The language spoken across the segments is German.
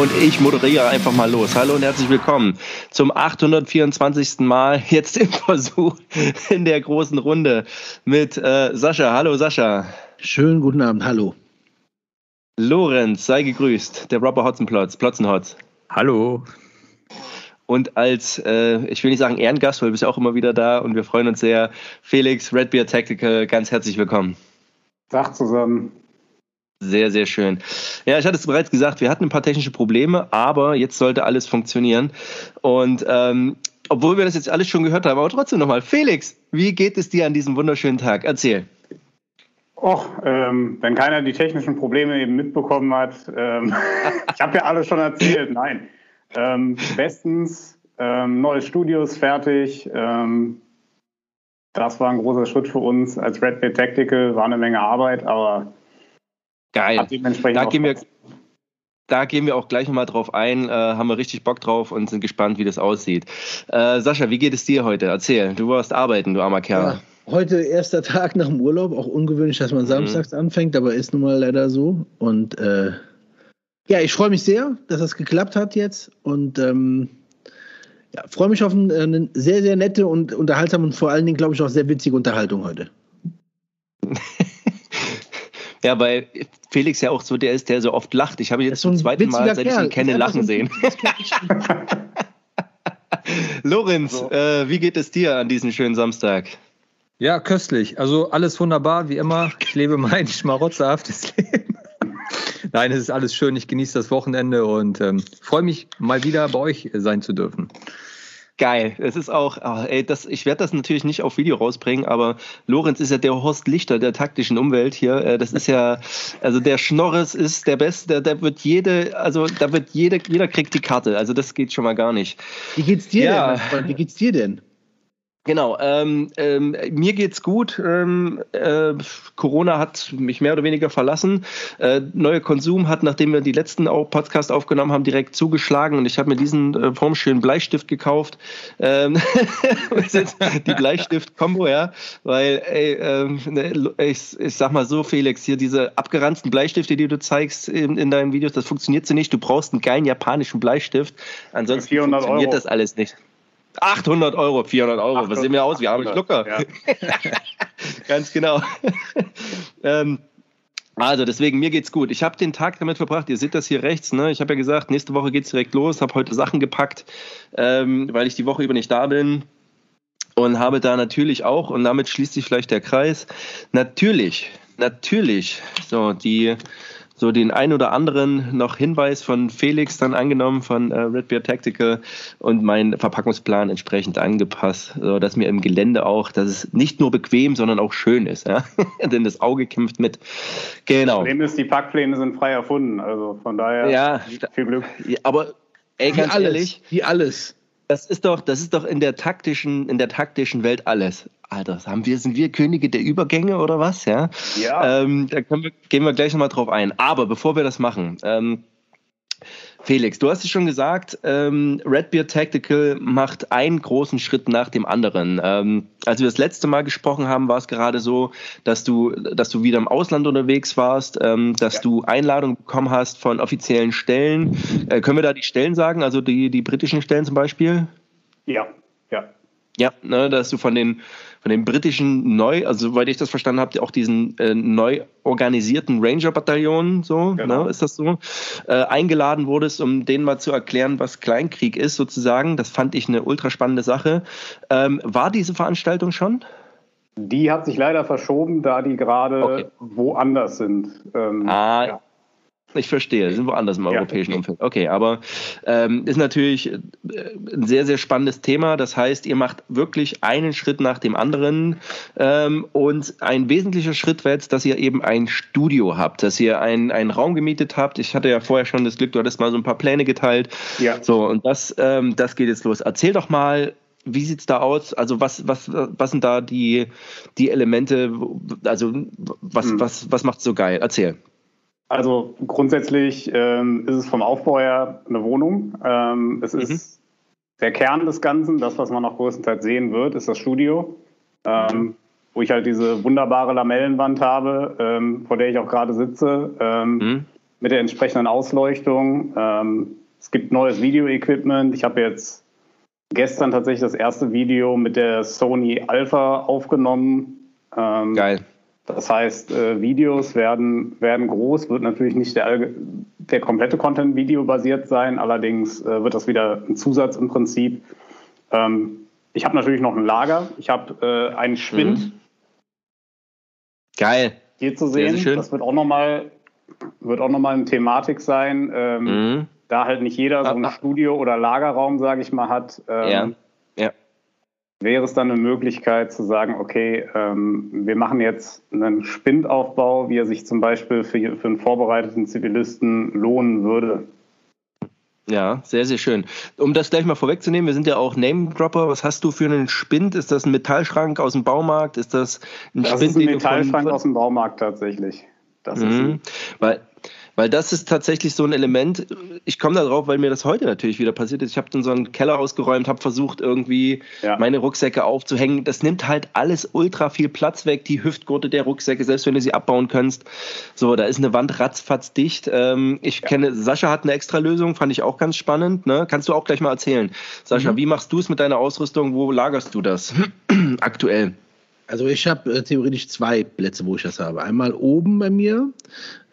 und ich moderiere einfach mal los. Hallo und herzlich willkommen zum 824. Mal jetzt im Versuch in der großen Runde mit äh, Sascha. Hallo Sascha. Schönen guten Abend, hallo. Lorenz, sei gegrüßt, der Robber Hotzenplotz, Plotzenhotz. Hallo. Und als, äh, ich will nicht sagen Ehrengast, weil du bist ja auch immer wieder da und wir freuen uns sehr, Felix Redbeard Tactical, ganz herzlich willkommen. Tag zusammen. Sehr, sehr schön. Ja, ich hatte es bereits gesagt, wir hatten ein paar technische Probleme, aber jetzt sollte alles funktionieren. Und ähm, obwohl wir das jetzt alles schon gehört haben, aber trotzdem nochmal. Felix, wie geht es dir an diesem wunderschönen Tag? Erzähl. Och, ähm, wenn keiner die technischen Probleme eben mitbekommen hat, ähm, ich habe ja alles schon erzählt, nein. Ähm, bestens, ähm, neues Studio ist fertig. Ähm, das war ein großer Schritt für uns als Red Bear Tactical, war eine Menge Arbeit, aber Geil. Da gehen, wir, da gehen wir auch gleich nochmal drauf ein. Äh, haben wir richtig Bock drauf und sind gespannt, wie das aussieht. Äh, Sascha, wie geht es dir heute? Erzähl. Du warst arbeiten, du armer Kerl. Ja, heute erster Tag nach dem Urlaub. Auch ungewöhnlich, dass man mhm. samstags anfängt, aber ist nun mal leider so. Und äh, ja, ich freue mich sehr, dass das geklappt hat jetzt. Und ähm, ja, freue mich auf eine, eine sehr, sehr nette und unterhaltsame und vor allen Dingen, glaube ich, auch sehr witzige Unterhaltung heute. Ja, weil Felix ja auch so der ist, der so oft lacht. Ich habe ihn jetzt zum zweiten Mal, seit ich ihn kenne, lachen so sehen. Lorenz, so. äh, wie geht es dir an diesem schönen Samstag? Ja, köstlich. Also alles wunderbar, wie immer. Ich lebe mein schmarotzerhaftes Leben. Nein, es ist alles schön. Ich genieße das Wochenende und ähm, freue mich, mal wieder bei euch sein zu dürfen geil. Es ist auch, ach, ey, das, ich werde das natürlich nicht auf Video rausbringen, aber Lorenz ist ja der Horst Lichter der taktischen Umwelt hier. Äh, das ist ja, also der Schnorres ist der Beste, der, der wird jede, also da wird jede, jeder kriegt die Karte. Also das geht schon mal gar nicht. Wie geht's dir ja. denn? Wie geht's dir denn? Genau, ähm, ähm, mir geht's gut. Ähm, äh, Corona hat mich mehr oder weniger verlassen. Äh, neuer Konsum hat, nachdem wir die letzten Podcast aufgenommen haben, direkt zugeschlagen und ich habe mir diesen äh, formschönen Bleistift gekauft. Ähm, die Bleistift-Kombo, ja, weil, ey, ähm, ne, ich, ich sag mal so, Felix, hier diese abgeranzten Bleistifte, die du zeigst in, in deinen Videos, das funktioniert so nicht. Du brauchst einen geilen japanischen Bleistift. Ansonsten funktioniert Euro. das alles nicht. 800 Euro, 400 Euro. 800, Was sehen wir aus? Wir haben Schlucker. Ja. Ganz genau. ähm, also deswegen, mir geht's gut. Ich habe den Tag damit verbracht, ihr seht das hier rechts, ne? Ich habe ja gesagt, nächste Woche geht's direkt los, habe heute Sachen gepackt, ähm, weil ich die Woche über nicht da bin. Und habe da natürlich auch, und damit schließt sich vielleicht der Kreis, natürlich, natürlich, so die so den ein oder anderen noch Hinweis von Felix dann angenommen von äh, Red Bear Tactical und meinen Verpackungsplan entsprechend angepasst, so dass mir im Gelände auch, dass es nicht nur bequem, sondern auch schön ist, ja? denn das Auge kämpft mit. Genau. Das Problem ist, die Packpläne sind frei erfunden, also von daher ja, viel Glück. Aber ey, ganz wie alles, ehrlich, wie alles. Das ist doch, das ist doch in der taktischen, in der taktischen Welt alles. Alter, haben wir, sind wir Könige der Übergänge oder was? Ja. ja. Ähm, da wir, gehen wir gleich nochmal drauf ein. Aber bevor wir das machen, ähm, Felix, du hast es schon gesagt, ähm, Redbeard Tactical macht einen großen Schritt nach dem anderen. Ähm, als wir das letzte Mal gesprochen haben, war es gerade so, dass du, dass du wieder im Ausland unterwegs warst, ähm, dass ja. du Einladungen bekommen hast von offiziellen Stellen. Äh, können wir da die Stellen sagen, also die, die britischen Stellen zum Beispiel? Ja, ja. Ja, ne, dass du von den von den britischen neu, also soweit ich das verstanden habe, auch diesen äh, neu organisierten Ranger-Bataillon, so, genau. ne, ist das so, äh, eingeladen wurdest, um denen mal zu erklären, was Kleinkrieg ist, sozusagen. Das fand ich eine ultra spannende Sache. Ähm, war diese Veranstaltung schon? Die hat sich leider verschoben, da die gerade okay. woanders sind. Ähm, ah, ja. Ich verstehe, sind woanders im europäischen ja. Umfeld. Okay, aber ähm, ist natürlich äh, ein sehr, sehr spannendes Thema. Das heißt, ihr macht wirklich einen Schritt nach dem anderen. Ähm, und ein wesentlicher Schritt wäre jetzt, dass ihr eben ein Studio habt, dass ihr einen, einen Raum gemietet habt. Ich hatte ja vorher schon das Glück, du hattest mal so ein paar Pläne geteilt. Ja. So, und das, ähm, das geht jetzt los. Erzähl doch mal, wie sieht's da aus? Also was, was, was sind da die, die Elemente? Also was, hm. was, was macht's so geil? Erzähl. Also grundsätzlich ähm, ist es vom Aufbau her eine Wohnung. Ähm, es mhm. ist der Kern des Ganzen, das, was man auch größtenteils sehen wird, ist das Studio, ähm, wo ich halt diese wunderbare Lamellenwand habe, ähm, vor der ich auch gerade sitze. Ähm, mhm. mit der entsprechenden Ausleuchtung. Ähm, es gibt neues Video-Equipment. Ich habe jetzt gestern tatsächlich das erste Video mit der Sony Alpha aufgenommen. Geil. Das heißt, äh, Videos werden, werden groß, wird natürlich nicht der, der komplette Content Video basiert sein, allerdings äh, wird das wieder ein Zusatz im Prinzip. Ähm, ich habe natürlich noch ein Lager, ich habe äh, einen Spind. Mhm. Geil. Hier zu sehen, sehr, sehr das wird auch nochmal wird auch nochmal eine Thematik sein. Ähm, mhm. Da halt nicht jeder so ein Studio- oder Lagerraum, sage ich mal, hat. Ähm, ja. ja wäre es dann eine Möglichkeit zu sagen, okay, ähm, wir machen jetzt einen Spindaufbau, wie er sich zum Beispiel für, für einen vorbereiteten Zivilisten lohnen würde. Ja, sehr, sehr schön. Um das gleich mal vorwegzunehmen, wir sind ja auch Name-Dropper. Was hast du für einen Spind? Ist das ein Metallschrank aus dem Baumarkt? Ist das ein das Spind? Das ist ein Metallschrank aus dem Baumarkt tatsächlich. Das mhm. ist ein Weil weil das ist tatsächlich so ein Element, ich komme da drauf, weil mir das heute natürlich wieder passiert ist. Ich habe dann so einen Keller ausgeräumt, habe versucht, irgendwie ja. meine Rucksäcke aufzuhängen. Das nimmt halt alles ultra viel Platz weg, die Hüftgurte der Rucksäcke, selbst wenn du sie abbauen kannst. So, da ist eine Wand ratzfatz dicht. Ähm, ich ja. kenne, Sascha hat eine extra Lösung, fand ich auch ganz spannend. Ne? Kannst du auch gleich mal erzählen. Sascha, mhm. wie machst du es mit deiner Ausrüstung? Wo lagerst du das aktuell? Also ich habe äh, theoretisch zwei Plätze, wo ich das habe. Einmal oben bei mir,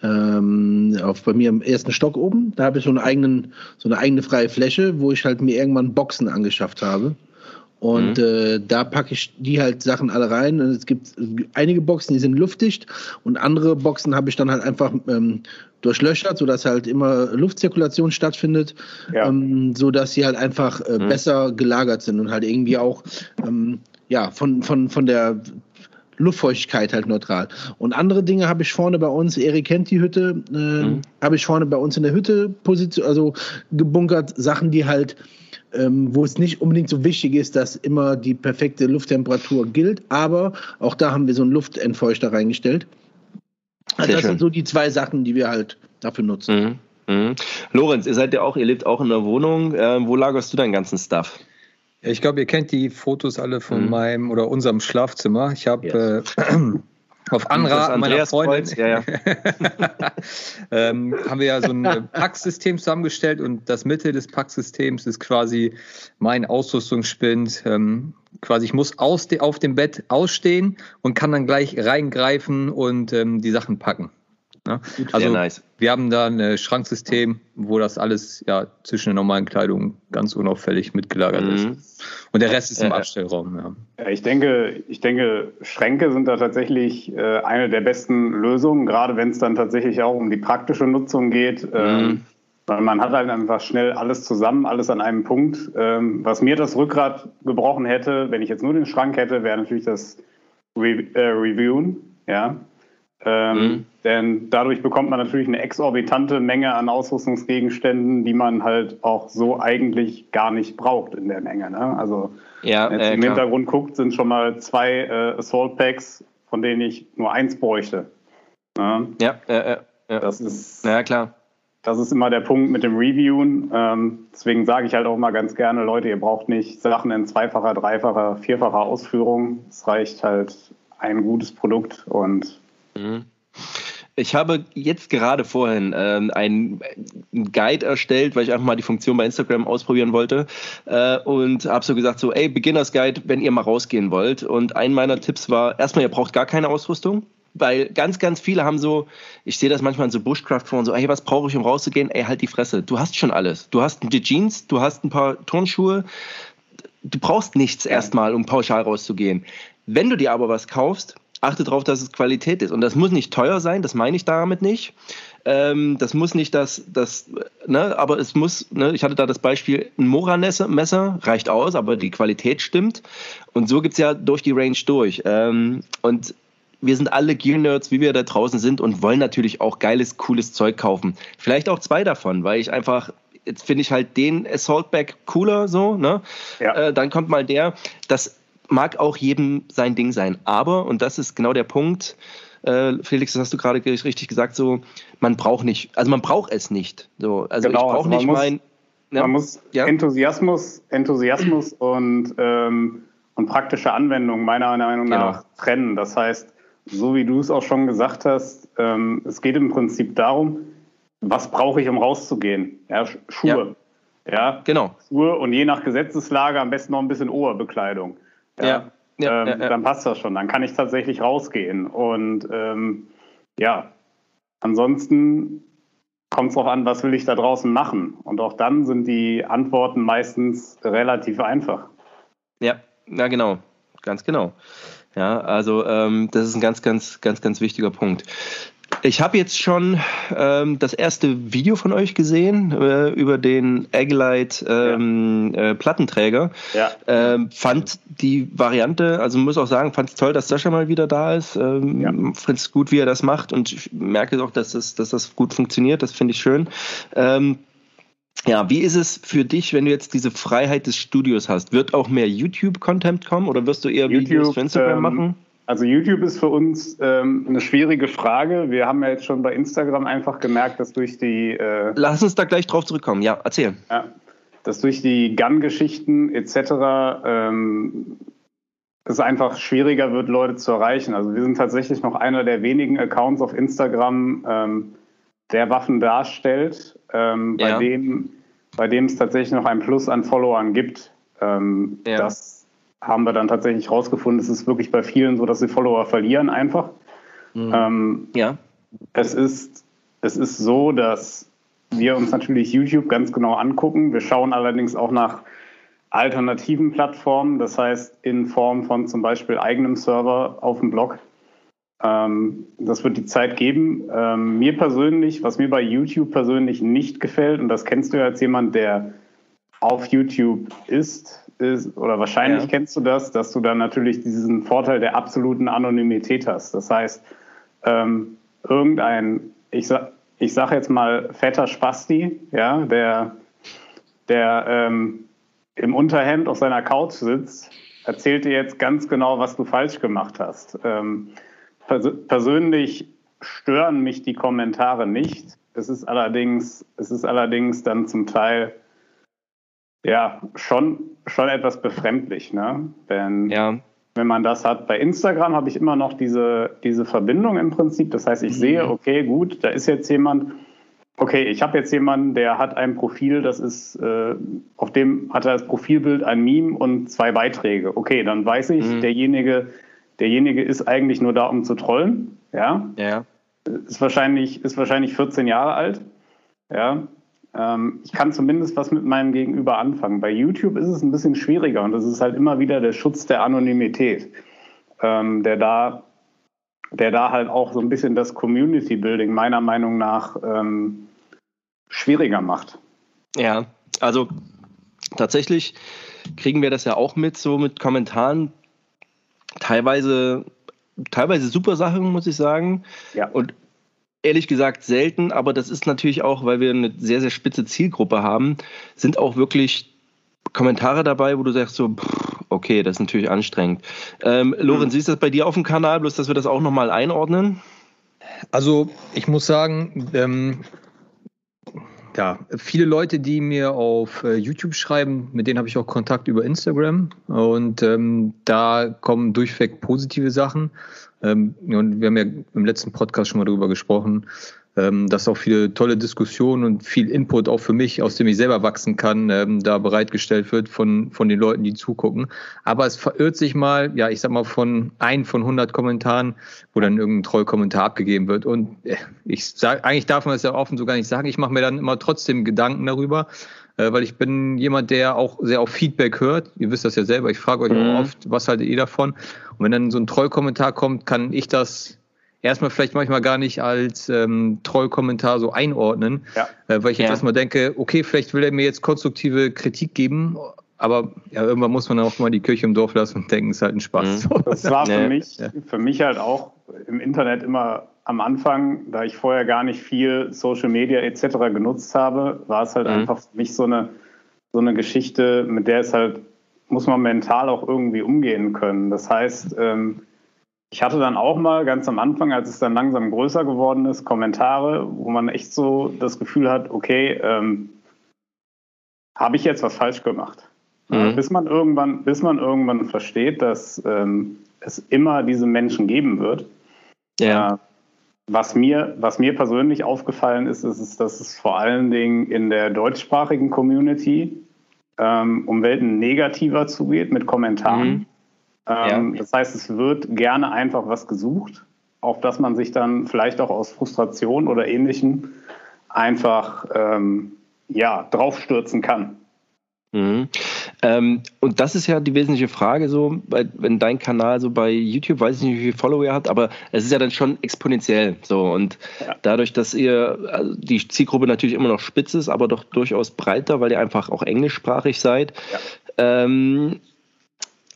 ähm, auf bei mir im ersten Stock oben. Da habe ich so, einen eigenen, so eine eigene freie Fläche, wo ich halt mir irgendwann Boxen angeschafft habe. Und mhm. äh, da packe ich die halt Sachen alle rein. Und es gibt einige Boxen, die sind luftdicht und andere Boxen habe ich dann halt einfach ähm, durchlöchert, sodass halt immer Luftzirkulation stattfindet, ja. ähm, sodass sie halt einfach äh, mhm. besser gelagert sind und halt irgendwie auch ähm, ja, von, von, von der Luftfeuchtigkeit halt neutral. Und andere Dinge habe ich vorne bei uns, Erik kennt die Hütte, äh, mhm. habe ich vorne bei uns in der Hütte position, also gebunkert, Sachen, die halt, ähm, wo es nicht unbedingt so wichtig ist, dass immer die perfekte Lufttemperatur gilt, aber auch da haben wir so einen Luftentfeuchter reingestellt. Also das schön. sind so die zwei Sachen, die wir halt dafür nutzen. Mhm. Mhm. Lorenz, ihr seid ja auch, ihr lebt auch in der Wohnung. Äh, wo lagerst du deinen ganzen Stuff? Ich glaube, ihr kennt die Fotos alle von mhm. meinem oder unserem Schlafzimmer. Ich habe yes. äh, auf Anraten meiner Freundin ja, ja. ähm, haben wir ja so ein äh, Packsystem zusammengestellt und das Mitte des Packsystems ist quasi mein Ausrüstungsspind. Ähm, quasi ich muss aus de, auf dem Bett ausstehen und kann dann gleich reingreifen und ähm, die Sachen packen. Ne? Also nice. wir haben da ein äh, Schranksystem, wo das alles ja zwischen der normalen Kleidung ganz unauffällig mitgelagert mhm. ist. Und der Rest ist im Abstellraum. Ja. Ich denke, ich denke, Schränke sind da tatsächlich äh, eine der besten Lösungen, gerade wenn es dann tatsächlich auch um die praktische Nutzung geht. Ähm, mhm. weil man hat halt einfach schnell alles zusammen, alles an einem Punkt. Ähm, was mir das Rückgrat gebrochen hätte, wenn ich jetzt nur den Schrank hätte, wäre natürlich das Re äh, Reviewen. Ja. Ähm, mhm. Denn dadurch bekommt man natürlich eine exorbitante Menge an Ausrüstungsgegenständen, die man halt auch so eigentlich gar nicht braucht in der Menge. Ne? Also ja, wenn man äh, im Hintergrund guckt, sind schon mal zwei äh, Assault Packs, von denen ich nur eins bräuchte. Ne? Ja, äh, ja, das ist ja klar. Das ist immer der Punkt mit dem Reviewen. Ähm, deswegen sage ich halt auch mal ganz gerne, Leute, ihr braucht nicht Sachen in zweifacher, dreifacher, vierfacher Ausführung. Es reicht halt ein gutes Produkt und Mhm. Ich habe jetzt gerade vorhin ähm, einen Guide erstellt, weil ich einfach mal die Funktion bei Instagram ausprobieren wollte äh, und habe so gesagt so, ey, Beginners Guide, wenn ihr mal rausgehen wollt. Und ein meiner Tipps war, erstmal, ihr braucht gar keine Ausrüstung, weil ganz, ganz viele haben so, ich sehe das manchmal in so Bushcraft-Foren, so, ey, was brauche ich, um rauszugehen? Ey, halt die Fresse. Du hast schon alles. Du hast die Jeans, du hast ein paar Turnschuhe. Du brauchst nichts erstmal, um pauschal rauszugehen. Wenn du dir aber was kaufst, achte darauf, dass es Qualität ist. Und das muss nicht teuer sein, das meine ich damit nicht. Ähm, das muss nicht das, das ne, aber es muss, ne, ich hatte da das Beispiel, ein Mora-Messer reicht aus, aber die Qualität stimmt. Und so gibt es ja durch die Range durch. Ähm, und wir sind alle Gear-Nerds, wie wir da draußen sind und wollen natürlich auch geiles, cooles Zeug kaufen. Vielleicht auch zwei davon, weil ich einfach jetzt finde ich halt den Assault-Bag cooler so, ne? Ja. Äh, dann kommt mal der. Das mag auch jedem sein Ding sein. Aber, und das ist genau der Punkt, äh, Felix, das hast du gerade richtig gesagt, so, man braucht nicht, also man braucht es nicht. So, also genau, ich brauche also nicht muss, mein. Ja, man muss ja. Enthusiasmus, Enthusiasmus und, ähm, und praktische Anwendung meiner Meinung genau. nach trennen. Das heißt, so wie du es auch schon gesagt hast, ähm, es geht im Prinzip darum, was brauche ich, um rauszugehen? Ja, Schuhe. Ja. ja. genau. Schuhe und je nach Gesetzeslage am besten noch ein bisschen Oberbekleidung. Ja. ja. Ähm, ja, Dann passt das schon. Dann kann ich tatsächlich rausgehen. Und ähm, ja, ansonsten kommt es darauf an, was will ich da draußen machen. Und auch dann sind die Antworten meistens relativ einfach. Ja, ja, genau. Ganz genau. Ja, also ähm, das ist ein ganz, ganz, ganz, ganz wichtiger Punkt. Ich habe jetzt schon ähm, das erste Video von euch gesehen äh, über den Agilite ähm, ja. äh, Plattenträger. Ja. Ähm, fand die Variante, also muss auch sagen, fand es toll, dass Sascha mal wieder da ist. Ähm, ja. Finde es gut, wie er das macht und ich merke auch, dass das, dass das gut funktioniert. Das finde ich schön. Ähm, ja, wie ist es für dich, wenn du jetzt diese Freiheit des Studios hast? Wird auch mehr YouTube-Content kommen oder wirst du eher YouTube, Videos für Instagram ähm, machen? Also YouTube ist für uns ähm, eine schwierige Frage. Wir haben ja jetzt schon bei Instagram einfach gemerkt, dass durch die... Äh, Lass uns da gleich drauf zurückkommen. Ja, erzähl. Ja, dass durch die Gun-Geschichten etc. Ähm, es einfach schwieriger wird, Leute zu erreichen. Also wir sind tatsächlich noch einer der wenigen Accounts auf Instagram, ähm, der Waffen darstellt, ähm, bei, ja. dem, bei dem es tatsächlich noch ein Plus an Followern gibt. Ähm, ja. Das haben wir dann tatsächlich rausgefunden, es ist wirklich bei vielen so, dass sie Follower verlieren einfach. Mhm. Ähm, ja. Es ist, es ist so, dass wir uns natürlich YouTube ganz genau angucken. Wir schauen allerdings auch nach alternativen Plattformen, das heißt in Form von zum Beispiel eigenem Server auf dem Blog. Ähm, das wird die Zeit geben. Ähm, mir persönlich, was mir bei YouTube persönlich nicht gefällt, und das kennst du ja als jemand, der auf YouTube ist, ist, oder wahrscheinlich ja. kennst du das, dass du dann natürlich diesen Vorteil der absoluten Anonymität hast. Das heißt, ähm, irgendein, ich sag, ich sag jetzt mal fetter Spasti, ja, der, der ähm, im Unterhemd auf seiner Couch sitzt, erzählt dir jetzt ganz genau, was du falsch gemacht hast. Ähm, pers persönlich stören mich die Kommentare nicht. Es ist allerdings, es ist allerdings dann zum Teil ja, schon, schon etwas befremdlich, ne? Denn ja. wenn man das hat, bei Instagram habe ich immer noch diese, diese Verbindung im Prinzip. Das heißt, ich mhm. sehe, okay, gut, da ist jetzt jemand, okay, ich habe jetzt jemanden, der hat ein Profil, das ist, äh, auf dem hat er das Profilbild ein Meme und zwei Beiträge. Okay, dann weiß ich, mhm. derjenige, derjenige ist eigentlich nur da, um zu trollen. Ja. Ja. Ist wahrscheinlich, ist wahrscheinlich 14 Jahre alt. Ja. Ähm, ich kann zumindest was mit meinem Gegenüber anfangen. Bei YouTube ist es ein bisschen schwieriger und das ist halt immer wieder der Schutz der Anonymität, ähm, der da der da halt auch so ein bisschen das Community Building meiner Meinung nach ähm, schwieriger macht. Ja, also tatsächlich kriegen wir das ja auch mit, so mit Kommentaren. Teilweise, teilweise super Sachen, muss ich sagen. Ja. Und ehrlich gesagt selten, aber das ist natürlich auch, weil wir eine sehr, sehr spitze Zielgruppe haben, sind auch wirklich Kommentare dabei, wo du sagst so, okay, das ist natürlich anstrengend. Ähm, Lorenz, siehst du das bei dir auf dem Kanal, bloß dass wir das auch nochmal einordnen? Also ich muss sagen, ähm, ja, viele Leute, die mir auf äh, YouTube schreiben, mit denen habe ich auch Kontakt über Instagram und ähm, da kommen durchweg positive Sachen. Ähm, und wir haben ja im letzten Podcast schon mal darüber gesprochen, ähm, dass auch viele tolle Diskussionen und viel Input auch für mich, aus dem ich selber wachsen kann, ähm, da bereitgestellt wird von, von den Leuten, die zugucken. Aber es verirrt sich mal, ja, ich sag mal, von ein von 100 Kommentaren, wo dann irgendein Trollkommentar abgegeben wird. Und äh, ich sage, eigentlich darf man das ja offen so gar nicht sagen. Ich mache mir dann immer trotzdem Gedanken darüber, äh, weil ich bin jemand, der auch sehr auf Feedback hört. Ihr wisst das ja selber. Ich frage euch mhm. auch oft, was haltet ihr davon? Und wenn dann so ein Trollkommentar kommt, kann ich das erstmal vielleicht manchmal gar nicht als ähm, Trollkommentar so einordnen, ja. äh, weil ich jetzt ja. erstmal denke, okay, vielleicht will er mir jetzt konstruktive Kritik geben, aber ja, irgendwann muss man auch mal die Kirche im Dorf lassen und denken, es ist halt ein Spaß. Mhm. Das war für, mich, für mich halt auch im Internet immer am Anfang, da ich vorher gar nicht viel Social Media etc. genutzt habe, war es halt mhm. einfach für mich so eine, so eine Geschichte, mit der es halt, muss man mental auch irgendwie umgehen können. Das heißt, ähm, ich hatte dann auch mal ganz am Anfang, als es dann langsam größer geworden ist, Kommentare, wo man echt so das Gefühl hat, okay, ähm, habe ich jetzt was falsch gemacht? Mhm. Bis man irgendwann, bis man irgendwann versteht, dass ähm, es immer diese Menschen geben wird. Ja. Äh, was mir, was mir persönlich aufgefallen ist, ist, ist, dass es vor allen Dingen in der deutschsprachigen Community ähm, um Welten negativer zugeht mit Kommentaren. Mhm. Ähm, ja. Das heißt, es wird gerne einfach was gesucht, auf das man sich dann vielleicht auch aus Frustration oder Ähnlichem einfach ähm, ja, draufstürzen kann. Mhm. Ähm, und das ist ja die wesentliche Frage, so, bei, wenn dein Kanal so bei YouTube, weiß ich nicht, wie viele Follower ihr habt, aber es ist ja dann schon exponentiell. So, und ja. dadurch, dass ihr also die Zielgruppe natürlich immer noch spitz ist, aber doch durchaus breiter, weil ihr einfach auch englischsprachig seid, ja. ähm,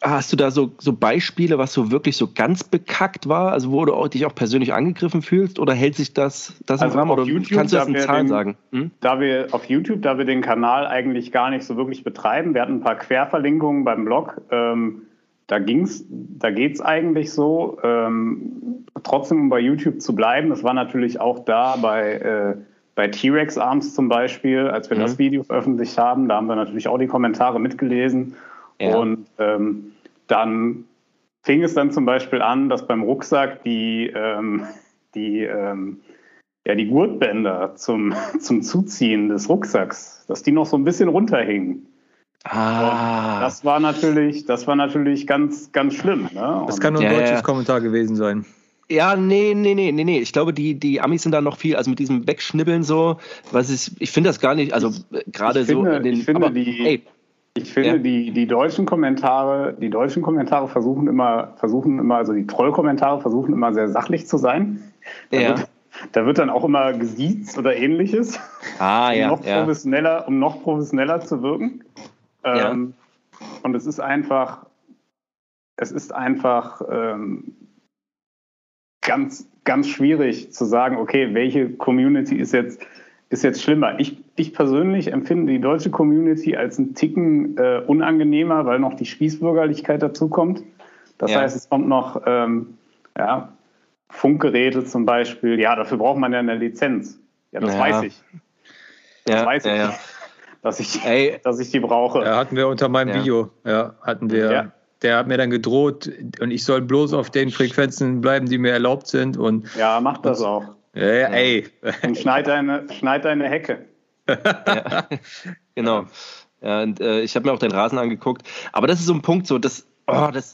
Hast du da so, so Beispiele, was so wirklich so ganz bekackt war, also wo du auch, dich auch persönlich angegriffen fühlst oder hält sich das, das also im Rahmen oder YouTube, kannst du das in Zahlen den, sagen? Hm? Da wir auf YouTube, da wir den Kanal eigentlich gar nicht so wirklich betreiben, wir hatten ein paar Querverlinkungen beim Blog, ähm, da ging's, da geht's eigentlich so, ähm, trotzdem um bei YouTube zu bleiben. Das war natürlich auch da bei, äh, bei T-Rex Arms zum Beispiel, als wir mhm. das Video veröffentlicht haben, da haben wir natürlich auch die Kommentare mitgelesen. Ja. Und ähm, dann fing es dann zum Beispiel an, dass beim Rucksack die, ähm, die, ähm, ja, die Gurtbänder zum, zum Zuziehen des Rucksacks, dass die noch so ein bisschen runterhingen. Ah. Und das war natürlich, das war natürlich ganz, ganz schlimm. Ne? Das kann nur ein ja, deutsches ja. Kommentar gewesen sein. Ja, nee, nee, nee, nee, nee. Ich glaube, die, die Amis sind da noch viel, also mit diesem Wegschnibbeln so, was ist, ich finde das gar nicht, also gerade so. Finde, den, ich finde, aber, die, ey, ich finde, ja. die, die deutschen Kommentare, die deutschen Kommentare versuchen immer, versuchen immer, also die Trollkommentare versuchen immer sehr sachlich zu sein. Da, ja. wird, da wird dann auch immer gesiezt oder ähnliches. Ah, um ja. Noch professioneller, um noch professioneller zu wirken. Ähm, und es ist einfach, es ist einfach ähm, ganz, ganz schwierig zu sagen, okay, welche Community ist jetzt ist jetzt schlimmer. Ich, ich persönlich empfinde die deutsche Community als einen Ticken äh, unangenehmer, weil noch die Spießbürgerlichkeit dazukommt. Das ja. heißt, es kommt noch ähm, ja, Funkgeräte zum Beispiel. Ja, dafür braucht man ja eine Lizenz. Ja, das ja. weiß ich. Das ja, weiß ich. Ja, dass ich, Ey. dass ich die brauche. Ja, hatten wir unter meinem Video. Ja, hatten wir. Der hat mir dann gedroht und ich soll bloß auf den Frequenzen bleiben, die mir erlaubt sind. Und, ja, macht das auch. Ja, ey. Und schneid deine, schneid deine Hecke. Ja, genau. Ja, und, äh, ich habe mir auch den Rasen angeguckt. Aber das ist so ein Punkt, so das, oh, das,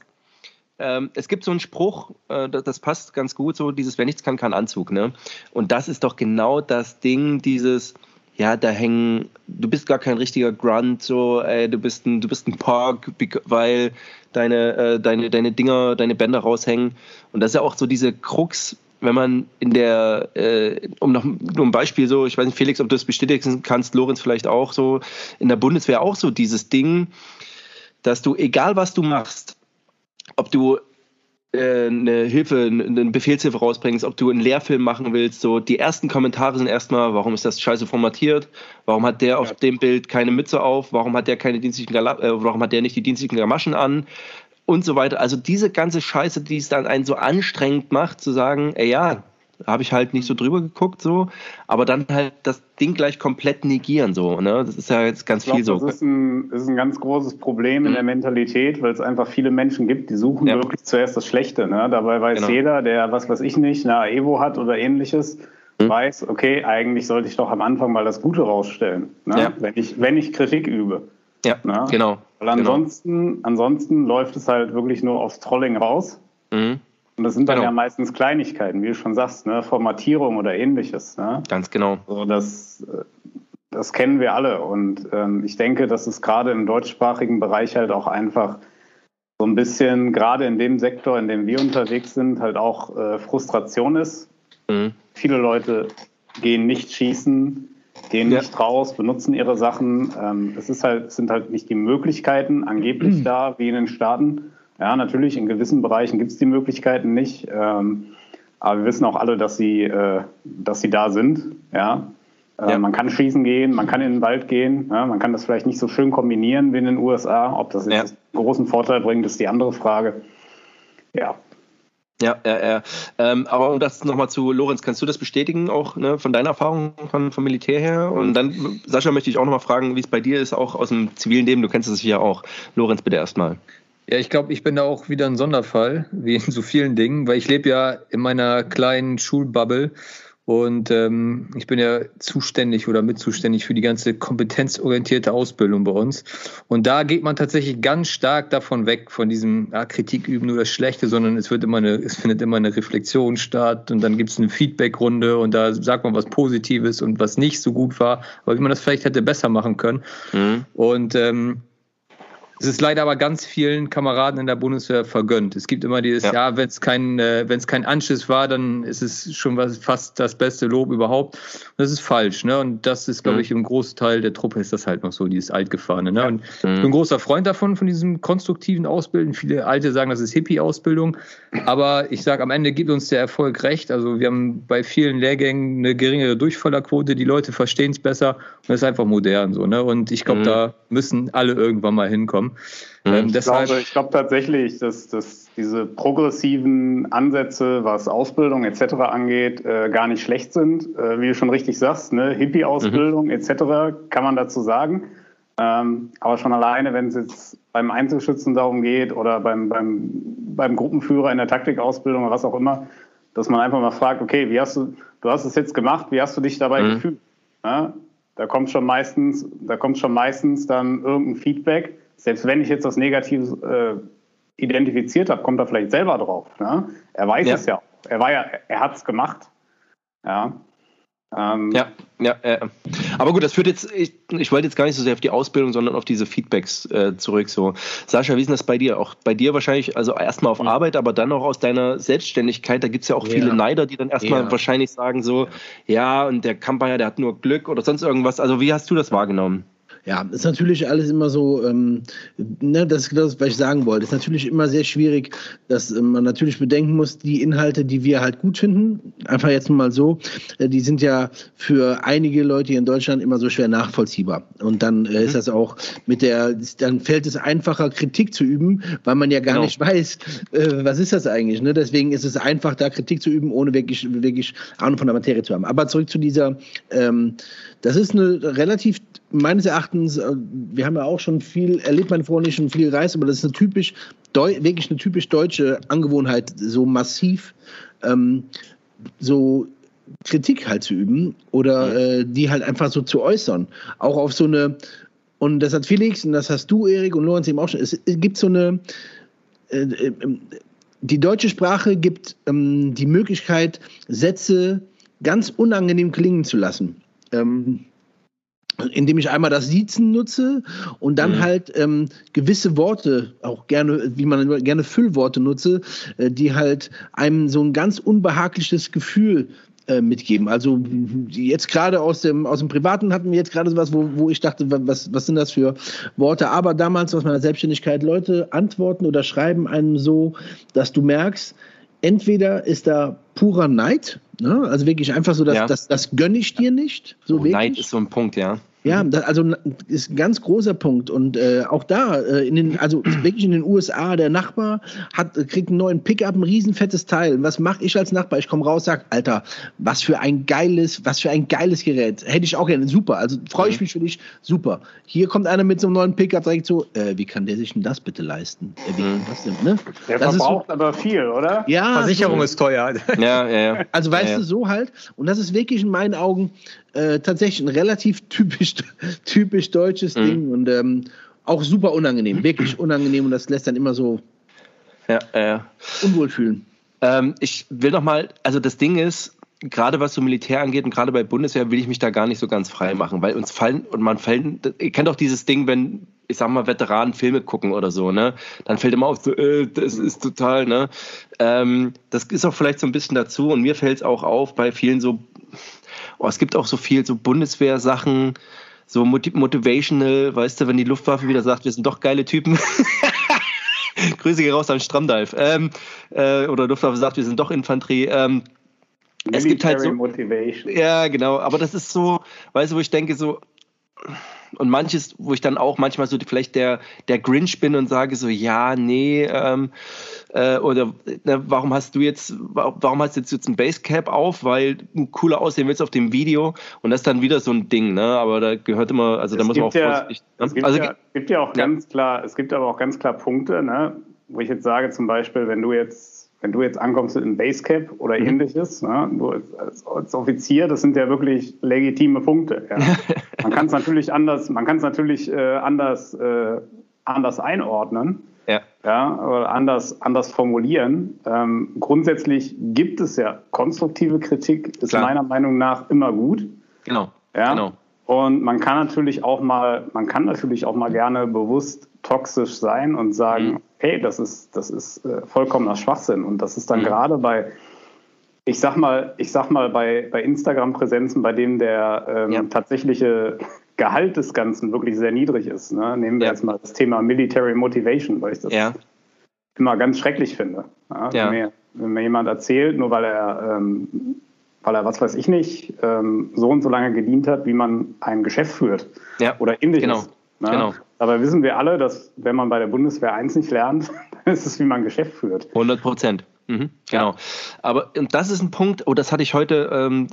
ähm, es gibt so einen Spruch, äh, das, passt ganz gut, so dieses Wer nichts kann, kann Anzug. Ne? Und das ist doch genau das Ding, dieses, ja, da hängen, du bist gar kein richtiger Grunt, so, ey, du bist ein, du bist ein Park, weil deine, äh, deine, deine Dinger, deine Bänder raushängen. Und das ist ja auch so diese Krux wenn man in der, äh, um noch nur ein Beispiel so, ich weiß nicht, Felix, ob du das bestätigen kannst, Lorenz vielleicht auch so, in der Bundeswehr auch so dieses Ding, dass du, egal was du machst, ob du äh, eine Hilfe, eine Befehlshilfe rausbringst, ob du einen Lehrfilm machen willst, so die ersten Kommentare sind erstmal, warum ist das scheiße formatiert? Warum hat der auf dem Bild keine Mütze auf? Warum hat der keine dienstlichen äh, warum hat der nicht die dienstlichen Gamaschen an? Und so weiter. Also diese ganze Scheiße, die es dann einen so anstrengend macht, zu sagen, ey, ja, habe ich halt nicht so drüber geguckt, so, aber dann halt das Ding gleich komplett negieren, so, ne? Das ist ja jetzt ganz glaub, viel so. Das ist ein, ist ein ganz großes Problem mhm. in der Mentalität, weil es einfach viele Menschen gibt, die suchen ja. wirklich zuerst das Schlechte, ne? Dabei weiß genau. jeder, der, was weiß ich nicht, eine Evo hat oder ähnliches, mhm. weiß, okay, eigentlich sollte ich doch am Anfang mal das Gute rausstellen, ne? ja. wenn, ich, wenn ich Kritik übe. Ja, ne? genau. Weil ansonsten, genau. ansonsten läuft es halt wirklich nur aufs Trolling raus. Mhm. Und das sind dann genau. ja meistens Kleinigkeiten, wie du schon sagst, ne? Formatierung oder ähnliches. Ne? Ganz genau. So, das, das kennen wir alle. Und ähm, ich denke, dass es gerade im deutschsprachigen Bereich halt auch einfach so ein bisschen, gerade in dem Sektor, in dem wir unterwegs sind, halt auch äh, Frustration ist. Mhm. Viele Leute gehen nicht schießen, gehen ja. nicht raus, benutzen ihre Sachen. Ähm, es ist halt, sind halt nicht die Möglichkeiten angeblich da, wie in den Staaten. Ja, natürlich, in gewissen Bereichen gibt es die Möglichkeiten nicht. Ähm, aber wir wissen auch alle, dass sie, äh, dass sie da sind. Ja? Äh, ja. Man kann schießen gehen, man kann in den Wald gehen. Ja? Man kann das vielleicht nicht so schön kombinieren wie in den USA. Ob das jetzt ja. einen großen Vorteil bringt, ist die andere Frage. Ja, ja, ja, ja. Ähm, aber um das nochmal zu Lorenz, kannst du das bestätigen, auch ne, von deiner Erfahrung von, vom Militär her? Und dann, Sascha, möchte ich auch nochmal fragen, wie es bei dir ist, auch aus dem zivilen Leben. Du kennst es ja auch. Lorenz, bitte erstmal. Ja, ich glaube, ich bin da auch wieder ein Sonderfall, wie in so vielen Dingen, weil ich lebe ja in meiner kleinen Schulbubble und ähm, ich bin ja zuständig oder mitzuständig für die ganze kompetenzorientierte Ausbildung bei uns. Und da geht man tatsächlich ganz stark davon weg, von diesem ja, Kritik üben nur das Schlechte, sondern es wird immer eine, es findet immer eine Reflexion statt und dann gibt es eine Feedbackrunde und da sagt man was Positives und was nicht so gut war, aber wie man das vielleicht hätte besser machen können. Mhm. Und ähm, es ist leider aber ganz vielen Kameraden in der Bundeswehr vergönnt. Es gibt immer dieses, ja, ja wenn es kein, äh, kein Anschiss war, dann ist es schon was, fast das beste Lob überhaupt. Und das ist falsch, ne? Und das ist, glaube mhm. ich, im Großteil der Truppe ist das halt noch so, dieses Altgefahrene. Ne? Und mhm. ich bin ein großer Freund davon, von diesem konstruktiven Ausbilden. Viele Alte sagen, das ist Hippie-Ausbildung. Aber ich sage, am Ende gibt uns der Erfolg recht. Also wir haben bei vielen Lehrgängen eine geringere Durchfallerquote, die Leute verstehen es besser und es ist einfach modern so. Ne? Und ich glaube, mhm. da müssen alle irgendwann mal hinkommen haben. Mhm. Ähm, ich, glaube, ich glaube tatsächlich, dass, dass diese progressiven Ansätze, was Ausbildung etc. angeht, äh, gar nicht schlecht sind. Äh, wie du schon richtig sagst, ne? Hippie-Ausbildung mhm. etc. kann man dazu sagen. Ähm, aber schon alleine, wenn es jetzt beim Einzelschützen darum geht oder beim, beim, beim Gruppenführer in der Taktikausbildung oder was auch immer, dass man einfach mal fragt, okay, wie hast du, du hast es jetzt gemacht, wie hast du dich dabei mhm. gefühlt? Ja? Da kommt schon meistens, da kommt schon meistens dann irgendein Feedback, selbst wenn ich jetzt was Negatives äh, identifiziert habe, kommt er vielleicht selber drauf. Ne? Er weiß ja. es ja. Er war ja, er hat es gemacht. Ja. Ähm, ja, ja, äh, aber gut, das führt jetzt, ich, ich, wollte jetzt gar nicht so sehr auf die Ausbildung, sondern auf diese Feedbacks äh, zurück. So, Sascha, wie ist denn das bei dir? Auch bei dir wahrscheinlich, also erstmal auf. Arbeit, aber dann auch aus deiner Selbstständigkeit. Da gibt es ja auch ja. viele Neider, die dann erstmal ja. wahrscheinlich sagen so, ja. ja, und der Kampagner, der hat nur Glück oder sonst irgendwas. Also wie hast du das wahrgenommen? Ja, ist natürlich alles immer so, ähm, ne, das ist das, was ich sagen wollte. Ist natürlich immer sehr schwierig, dass äh, man natürlich bedenken muss, die Inhalte, die wir halt gut finden, einfach jetzt mal so, äh, die sind ja für einige Leute hier in Deutschland immer so schwer nachvollziehbar. Und dann äh, ist mhm. das auch mit der, dann fällt es einfacher, Kritik zu üben, weil man ja gar genau. nicht weiß, äh, was ist das eigentlich. Ne? Deswegen ist es einfach, da Kritik zu üben, ohne wirklich, wirklich Ahnung von der Materie zu haben. Aber zurück zu dieser, ähm, das ist eine relativ meines Erachtens, äh, wir haben ja auch schon viel erlebt, meine Freunde, schon viel gereist, aber das ist eine typisch, wirklich eine typisch deutsche Angewohnheit, so massiv ähm, so Kritik halt zu üben oder äh, die halt einfach so zu äußern. Auch auf so eine, und das hat Felix und das hast du, Erik und Lorenz eben auch schon, es gibt so eine, äh, äh, die deutsche Sprache gibt ähm, die Möglichkeit, Sätze ganz unangenehm klingen zu lassen. Ähm, indem ich einmal das Siezen nutze und dann mhm. halt ähm, gewisse Worte, auch gerne, wie man gerne Füllworte nutze, äh, die halt einem so ein ganz unbehagliches Gefühl äh, mitgeben. Also jetzt gerade aus dem, aus dem Privaten hatten wir jetzt gerade sowas, wo, wo ich dachte, was, was sind das für Worte? Aber damals aus meiner Selbstständigkeit, Leute antworten oder schreiben einem so, dass du merkst, entweder ist da purer Neid, ne? also wirklich einfach so, dass, ja. das, das gönne ich dir nicht. So oh, Neid ist so ein Punkt, ja. Ja, mhm. das, also ist ein ganz großer Punkt. Und äh, auch da, äh, in den, also wirklich in den USA, der Nachbar hat, kriegt einen neuen Pickup, ein riesenfettes Teil. Und was mache ich als Nachbar? Ich komme raus, sag, Alter, was für ein geiles, was für ein geiles Gerät. Hätte ich auch gerne. Super. Also freue ich mhm. mich für dich. Super. Hier kommt einer mit so einem neuen Pickup direkt so, äh, wie kann der sich denn das bitte leisten? Äh, wie kann das denn, ne? Der das verbraucht so, aber viel, oder? Ja. Versicherung so. ist teuer. Ja, ja, ja. Also weißt ja, du, so halt. Und das ist wirklich in meinen Augen äh, tatsächlich ein relativ typisch, typisch deutsches mhm. Ding und ähm, auch super unangenehm, wirklich unangenehm und das lässt dann immer so ja, äh, unwohl fühlen. Ähm, ich will noch mal, also das Ding ist, gerade was so Militär angeht und gerade bei Bundeswehr will ich mich da gar nicht so ganz frei machen, weil uns fallen und man fällt, ihr kennt doch dieses Ding, wenn ich sag mal Veteranen Filme gucken oder so, ne, dann fällt immer auf, so, äh, das ist total, ne, ähm, das ist auch vielleicht so ein bisschen dazu und mir fällt es auch auf bei vielen so oh, es gibt auch so viel so Bundeswehr-Sachen, so motivational, weißt du, wenn die Luftwaffe wieder sagt, wir sind doch geile Typen. Grüße hier raus an Stramdalf. Ähm, äh, oder Luftwaffe sagt, wir sind doch Infanterie. Ähm, es gibt halt so. Motivation. Ja, genau. Aber das ist so, weißt du, wo ich denke, so, und manches, wo ich dann auch manchmal so vielleicht der, der Grinch bin und sage so, ja, nee, ähm, äh, oder na, warum hast du jetzt, warum hast du jetzt, jetzt ein Basecap auf, weil du cooler aussehen willst auf dem Video und das ist dann wieder so ein Ding, ne? Aber da gehört immer, also da muss man auch ja, vorsichtig. Ne? Es gibt, also, ja, gibt ja auch ganz klar, es gibt aber auch ganz klar Punkte, ne? wo ich jetzt sage, zum Beispiel, wenn du jetzt wenn du jetzt ankommst mit einem Basecap oder mhm. ähnliches, ne, du als, als, Offizier, das sind ja wirklich legitime Punkte. Ja. man kann es natürlich anders, man kann es natürlich äh, anders, äh, anders einordnen. Ja. ja, oder anders, anders formulieren. Ähm, grundsätzlich gibt es ja konstruktive Kritik, ist Klar. meiner Meinung nach immer gut. Genau. Ja? genau. Und man kann natürlich auch mal, man kann natürlich auch mal gerne bewusst toxisch sein und sagen, mhm. hey, das ist, das ist äh, vollkommener Schwachsinn. Und das ist dann mhm. gerade bei, ich sag mal, ich sag mal, bei, bei Instagram-Präsenzen, bei denen der ähm, ja. tatsächliche Gehalt des Ganzen wirklich sehr niedrig ist. Ne? Nehmen wir ja. jetzt mal das Thema Military Motivation, weil ich das ja. immer ganz schrecklich finde. Wenn mir, wenn, mir, jemand erzählt, nur weil er ähm, weil er, was weiß ich nicht, ähm, so und so lange gedient hat, wie man ein Geschäft führt ja, oder ähnliches. Genau. Ne? genau. Dabei wissen wir alle, dass wenn man bei der Bundeswehr eins nicht lernt, dann ist es, wie man Geschäft führt. 100 Prozent. Mhm, genau. Ja. Aber und das ist ein Punkt, oh, das hatte ich heute ähm,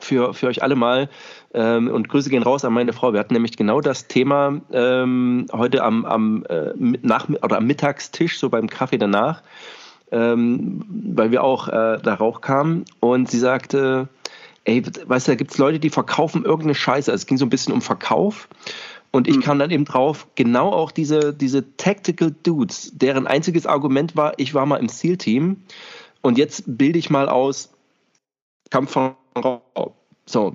für, für euch alle mal ähm, und Grüße gehen raus an meine Frau. Wir hatten nämlich genau das Thema ähm, heute am, am, äh, nach, oder am Mittagstisch, so beim Kaffee danach ähm, weil wir auch äh, da Rauch kamen und sie sagte, ey, weißt du, da gibt es Leute, die verkaufen irgendeine Scheiße. Also es ging so ein bisschen um Verkauf. Und ich mhm. kam dann eben drauf, genau auch diese, diese Tactical Dudes, deren einziges Argument war, ich war mal im SEAL-Team und jetzt bilde ich mal aus Kampf von Raum. So,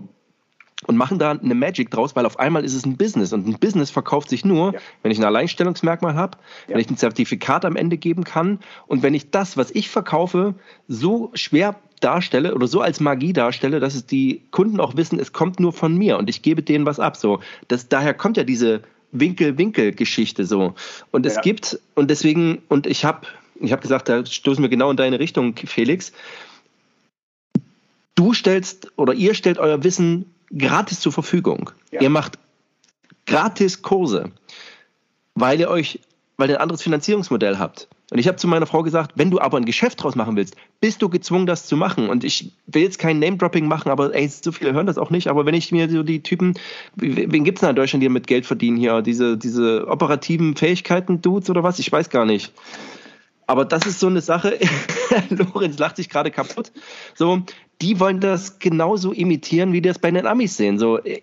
und machen da eine Magic draus, weil auf einmal ist es ein Business und ein Business verkauft sich nur, ja. wenn ich ein Alleinstellungsmerkmal habe, ja. wenn ich ein Zertifikat am Ende geben kann und wenn ich das, was ich verkaufe, so schwer darstelle oder so als Magie darstelle, dass es die Kunden auch wissen, es kommt nur von mir und ich gebe denen was ab. So, das, daher kommt ja diese Winkel-Winkel-Geschichte so. Und es ja. gibt und deswegen und ich habe ich habe gesagt, da stoßen wir genau in deine Richtung, Felix. Du stellst oder ihr stellt euer Wissen gratis zur Verfügung. Ja. Ihr macht gratis Kurse, weil ihr euch, weil ihr ein anderes Finanzierungsmodell habt. Und ich habe zu meiner Frau gesagt, wenn du aber ein Geschäft draus machen willst, bist du gezwungen, das zu machen. Und ich will jetzt kein Name-Dropping machen, aber ey, so viele hören das auch nicht. Aber wenn ich mir so die Typen, wen gibt es da in Deutschland, die mit Geld verdienen hier? Diese, diese operativen Fähigkeiten, Dudes oder was? Ich weiß gar nicht. Aber das ist so eine Sache, Lorenz lacht sich gerade kaputt. So, die wollen das genauso imitieren, wie die das bei den Amis sehen. So, äh,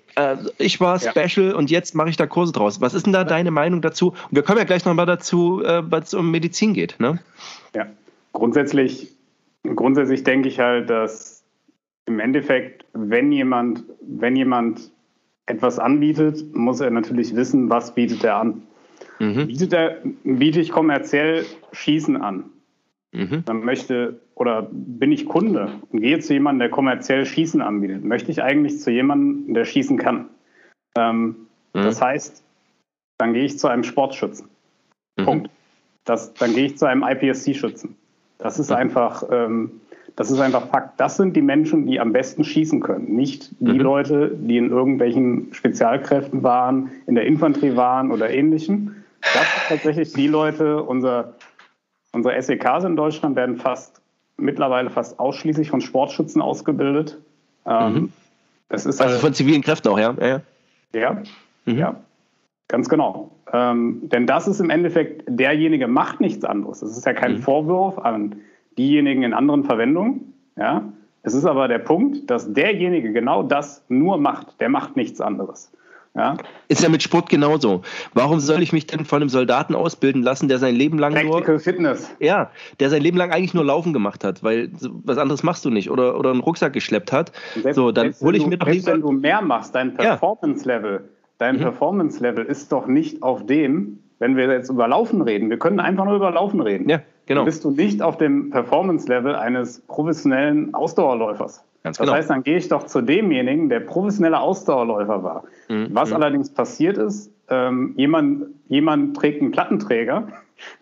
ich war special ja. und jetzt mache ich da Kurse draus. Was ist denn da deine Meinung dazu? Und wir kommen ja gleich nochmal dazu, äh, was es um Medizin geht. Ne? Ja, grundsätzlich, grundsätzlich denke ich halt, dass im Endeffekt, wenn jemand, wenn jemand etwas anbietet, muss er natürlich wissen, was bietet er an. Mhm. Bietet er, biete ich kommerziell Schießen an? Mhm. Dann möchte oder bin ich Kunde und gehe zu jemandem, der kommerziell Schießen anbietet, möchte ich eigentlich zu jemandem, der schießen kann. Ähm, mhm. Das heißt, dann gehe ich zu einem Sportschützen. Mhm. Punkt. Das, dann gehe ich zu einem IPSC-Schützen. Das ist mhm. einfach, ähm, das ist einfach Fakt. Das sind die Menschen, die am besten schießen können. Nicht die mhm. Leute, die in irgendwelchen Spezialkräften waren, in der Infanterie waren oder ähnlichem. Das sind tatsächlich die Leute, unser, unsere SEKs in Deutschland werden fast mittlerweile fast ausschließlich von Sportschützen ausgebildet. Ähm, mhm. das ist also von zivilen Kräften auch, ja? Ja, ja, mhm. ja ganz genau. Ähm, denn das ist im Endeffekt, derjenige macht nichts anderes. Es ist ja kein mhm. Vorwurf an diejenigen in anderen Verwendungen. Ja? Es ist aber der Punkt, dass derjenige genau das nur macht. Der macht nichts anderes. Ja? Ist ja mit Sport genauso. Warum soll ich mich denn von einem Soldaten ausbilden lassen, der sein Leben lang Practical nur Fitness. Ja, der sein Leben lang eigentlich nur Laufen gemacht hat, weil was anderes machst du nicht oder oder einen Rucksack geschleppt hat. Selbst, so, dann hole ich mir doch lieber wenn du mehr machst, dein Performance Level, dein mhm. Performance Level ist doch nicht auf dem, wenn wir jetzt über Laufen reden. Wir können einfach nur über Laufen reden. Ja, genau. Dann bist du nicht auf dem Performance Level eines professionellen Ausdauerläufers. Ganz das genau. heißt, dann gehe ich doch zu demjenigen, der professioneller Ausdauerläufer war. Mhm. Was mhm. allerdings passiert ist, ähm, jemand, jemand trägt einen Plattenträger,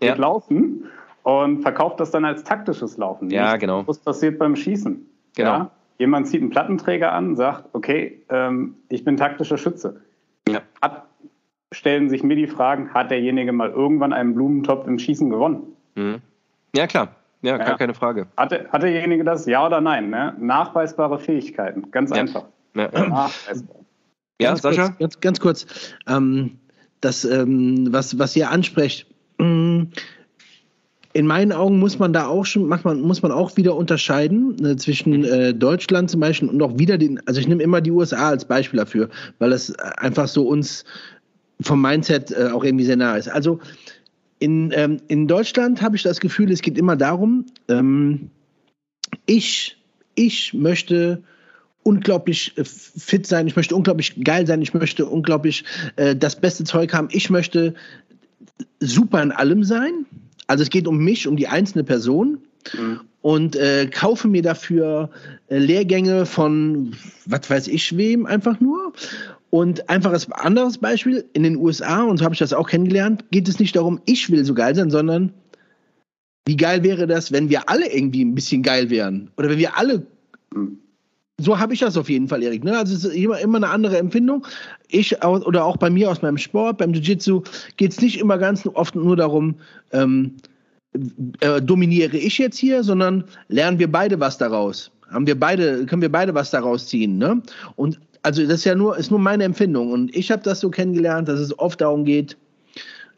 ja. laufen und verkauft das dann als taktisches Laufen. Ja, genau. Was passiert beim Schießen? Genau. Ja? Jemand zieht einen Plattenträger an, sagt, okay, ähm, ich bin taktischer Schütze. Ja. Hat stellen sich mir die Fragen, hat derjenige mal irgendwann einen Blumentopf im Schießen gewonnen? Mhm. Ja, klar. Ja, ja. keine Frage. Hat, hat derjenige das, ja oder nein? Ne? Nachweisbare Fähigkeiten, ganz ja. einfach. Ja, ja Sascha? Kurz, ganz, ganz kurz. Ähm, das, ähm, was, was ihr ansprecht, mm, in meinen Augen muss man da auch schon, man, muss man auch wieder unterscheiden äh, zwischen äh, Deutschland zum Beispiel und auch wieder den, also ich nehme immer die USA als Beispiel dafür, weil das einfach so uns vom Mindset äh, auch irgendwie sehr nah ist. Also in, ähm, in Deutschland habe ich das Gefühl, es geht immer darum, ähm, ich, ich möchte unglaublich äh, fit sein, ich möchte unglaublich geil sein, ich möchte unglaublich äh, das beste Zeug haben, ich möchte super in allem sein. Also es geht um mich, um die einzelne Person. Mhm. Und äh, kaufe mir dafür äh, Lehrgänge von was weiß ich wem einfach nur. Und einfaches anderes Beispiel, in den USA, und so habe ich das auch kennengelernt, geht es nicht darum, ich will so geil sein, sondern wie geil wäre das, wenn wir alle irgendwie ein bisschen geil wären? Oder wenn wir alle so habe ich das auf jeden Fall, Erik. Ne? Also es ist immer, immer eine andere Empfindung. Ich oder auch bei mir aus meinem Sport, beim Jiu-Jitsu, geht es nicht immer ganz oft nur darum, ähm, äh, dominiere ich jetzt hier, sondern lernen wir beide was daraus. Haben wir beide, können wir beide was daraus ziehen. Ne? Und also das ist ja nur, ist nur meine Empfindung. Und ich habe das so kennengelernt, dass es oft darum geht,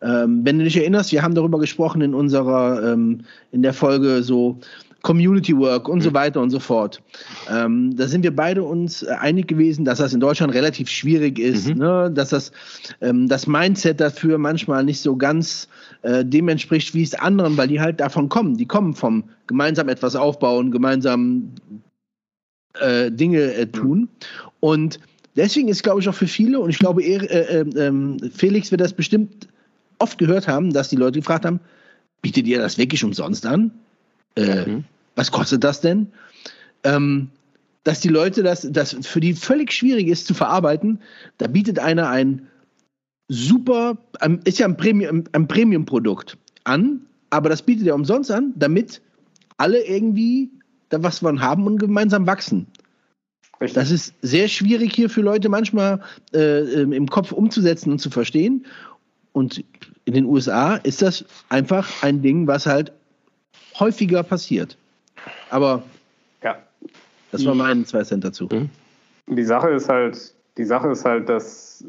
ähm, wenn du dich erinnerst, wir haben darüber gesprochen in unserer, ähm, in der Folge so, Community Work und so mhm. weiter und so fort. Ähm, da sind wir beide uns äh, einig gewesen, dass das in Deutschland relativ schwierig ist, mhm. ne? dass das, ähm, das Mindset dafür manchmal nicht so ganz äh, dem entspricht, wie es anderen, weil die halt davon kommen. Die kommen vom gemeinsam etwas aufbauen, gemeinsam äh, Dinge äh, tun. Und deswegen ist, glaube ich, auch für viele, und ich glaube, äh, äh, ähm, Felix wird das bestimmt oft gehört haben, dass die Leute gefragt haben, bietet ihr das wirklich umsonst an? Äh, mhm. Was kostet das denn? Ähm, dass die Leute das, das für die völlig schwierig ist zu verarbeiten, da bietet einer ein super, ist ja ein Premium, ein Premium-Produkt an, aber das bietet er umsonst an, damit alle irgendwie da was von haben und gemeinsam wachsen. Richtig. Das ist sehr schwierig hier für Leute manchmal äh, im Kopf umzusetzen und zu verstehen. Und in den USA ist das einfach ein Ding, was halt häufiger passiert. Aber ja. das war mein zwei Cent dazu. Mhm. Die Sache ist halt, die Sache ist halt, dass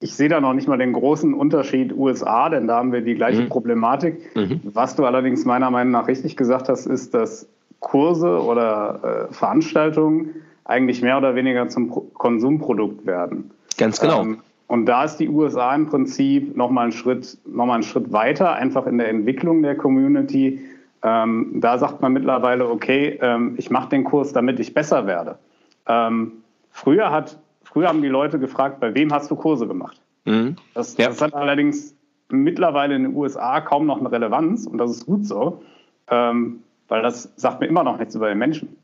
ich sehe da noch nicht mal den großen Unterschied USA, denn da haben wir die gleiche mhm. Problematik. Mhm. Was du allerdings meiner Meinung nach richtig gesagt hast, ist, dass Kurse oder äh, Veranstaltungen eigentlich mehr oder weniger zum Pro Konsumprodukt werden. Ganz genau. Ähm, und da ist die USA im Prinzip nochmal einen Schritt, noch einen Schritt weiter, einfach in der Entwicklung der Community, ähm, da sagt man mittlerweile, okay, ähm, ich mache den Kurs, damit ich besser werde. Ähm, früher, hat, früher haben die Leute gefragt, bei wem hast du Kurse gemacht? Mhm. Das, ja. das, hat allerdings mittlerweile in den USA kaum noch eine Relevanz und das ist gut so, ähm, weil das sagt mir immer noch nichts über den Menschen.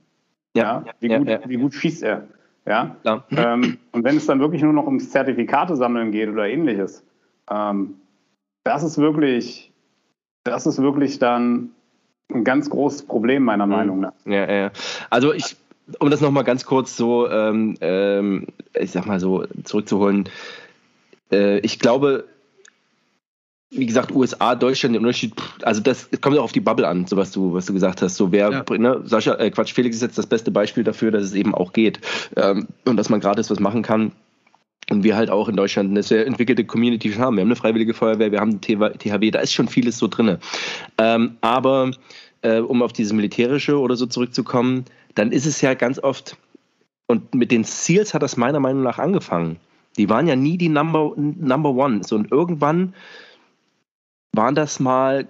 Ja, ja? Wie, gut, wie gut schießt er? Ja. Ähm, und wenn es dann wirklich nur noch ums Zertifikate sammeln geht oder ähnliches, ähm, das ist wirklich, das ist wirklich dann ein ganz großes Problem, meiner mhm. Meinung nach. Ja, ja. Also ich, um das nochmal ganz kurz so, ähm, ähm, ich sag mal so, zurückzuholen, äh, ich glaube, wie gesagt, USA, Deutschland, der Unterschied, also das kommt auch auf die Bubble an, so was du, was du gesagt hast. So wer, ja. ne, Sascha, äh, Quatsch, Felix ist jetzt das beste Beispiel dafür, dass es eben auch geht ähm, und dass man gratis was machen kann. Und wir halt auch in Deutschland eine sehr entwickelte Community schon haben. Wir haben eine freiwillige Feuerwehr, wir haben THW, da ist schon vieles so drin. Ähm, aber äh, um auf dieses Militärische oder so zurückzukommen, dann ist es ja ganz oft, und mit den Seals hat das meiner Meinung nach angefangen. Die waren ja nie die Number, Number One. So, und irgendwann waren das mal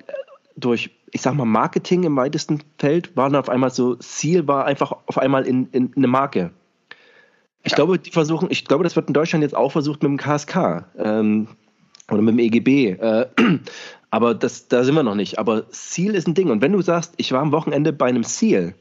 durch, ich sag mal, Marketing im weitesten Feld, waren auf einmal so, Seal war einfach auf einmal in, in eine Marke. Ich glaube, die versuchen, ich glaube, das wird in Deutschland jetzt auch versucht mit dem KSK ähm, oder mit dem EGB. Äh, aber das, da sind wir noch nicht. Aber Seal ist ein Ding. Und wenn du sagst, ich war am Wochenende bei einem Seal,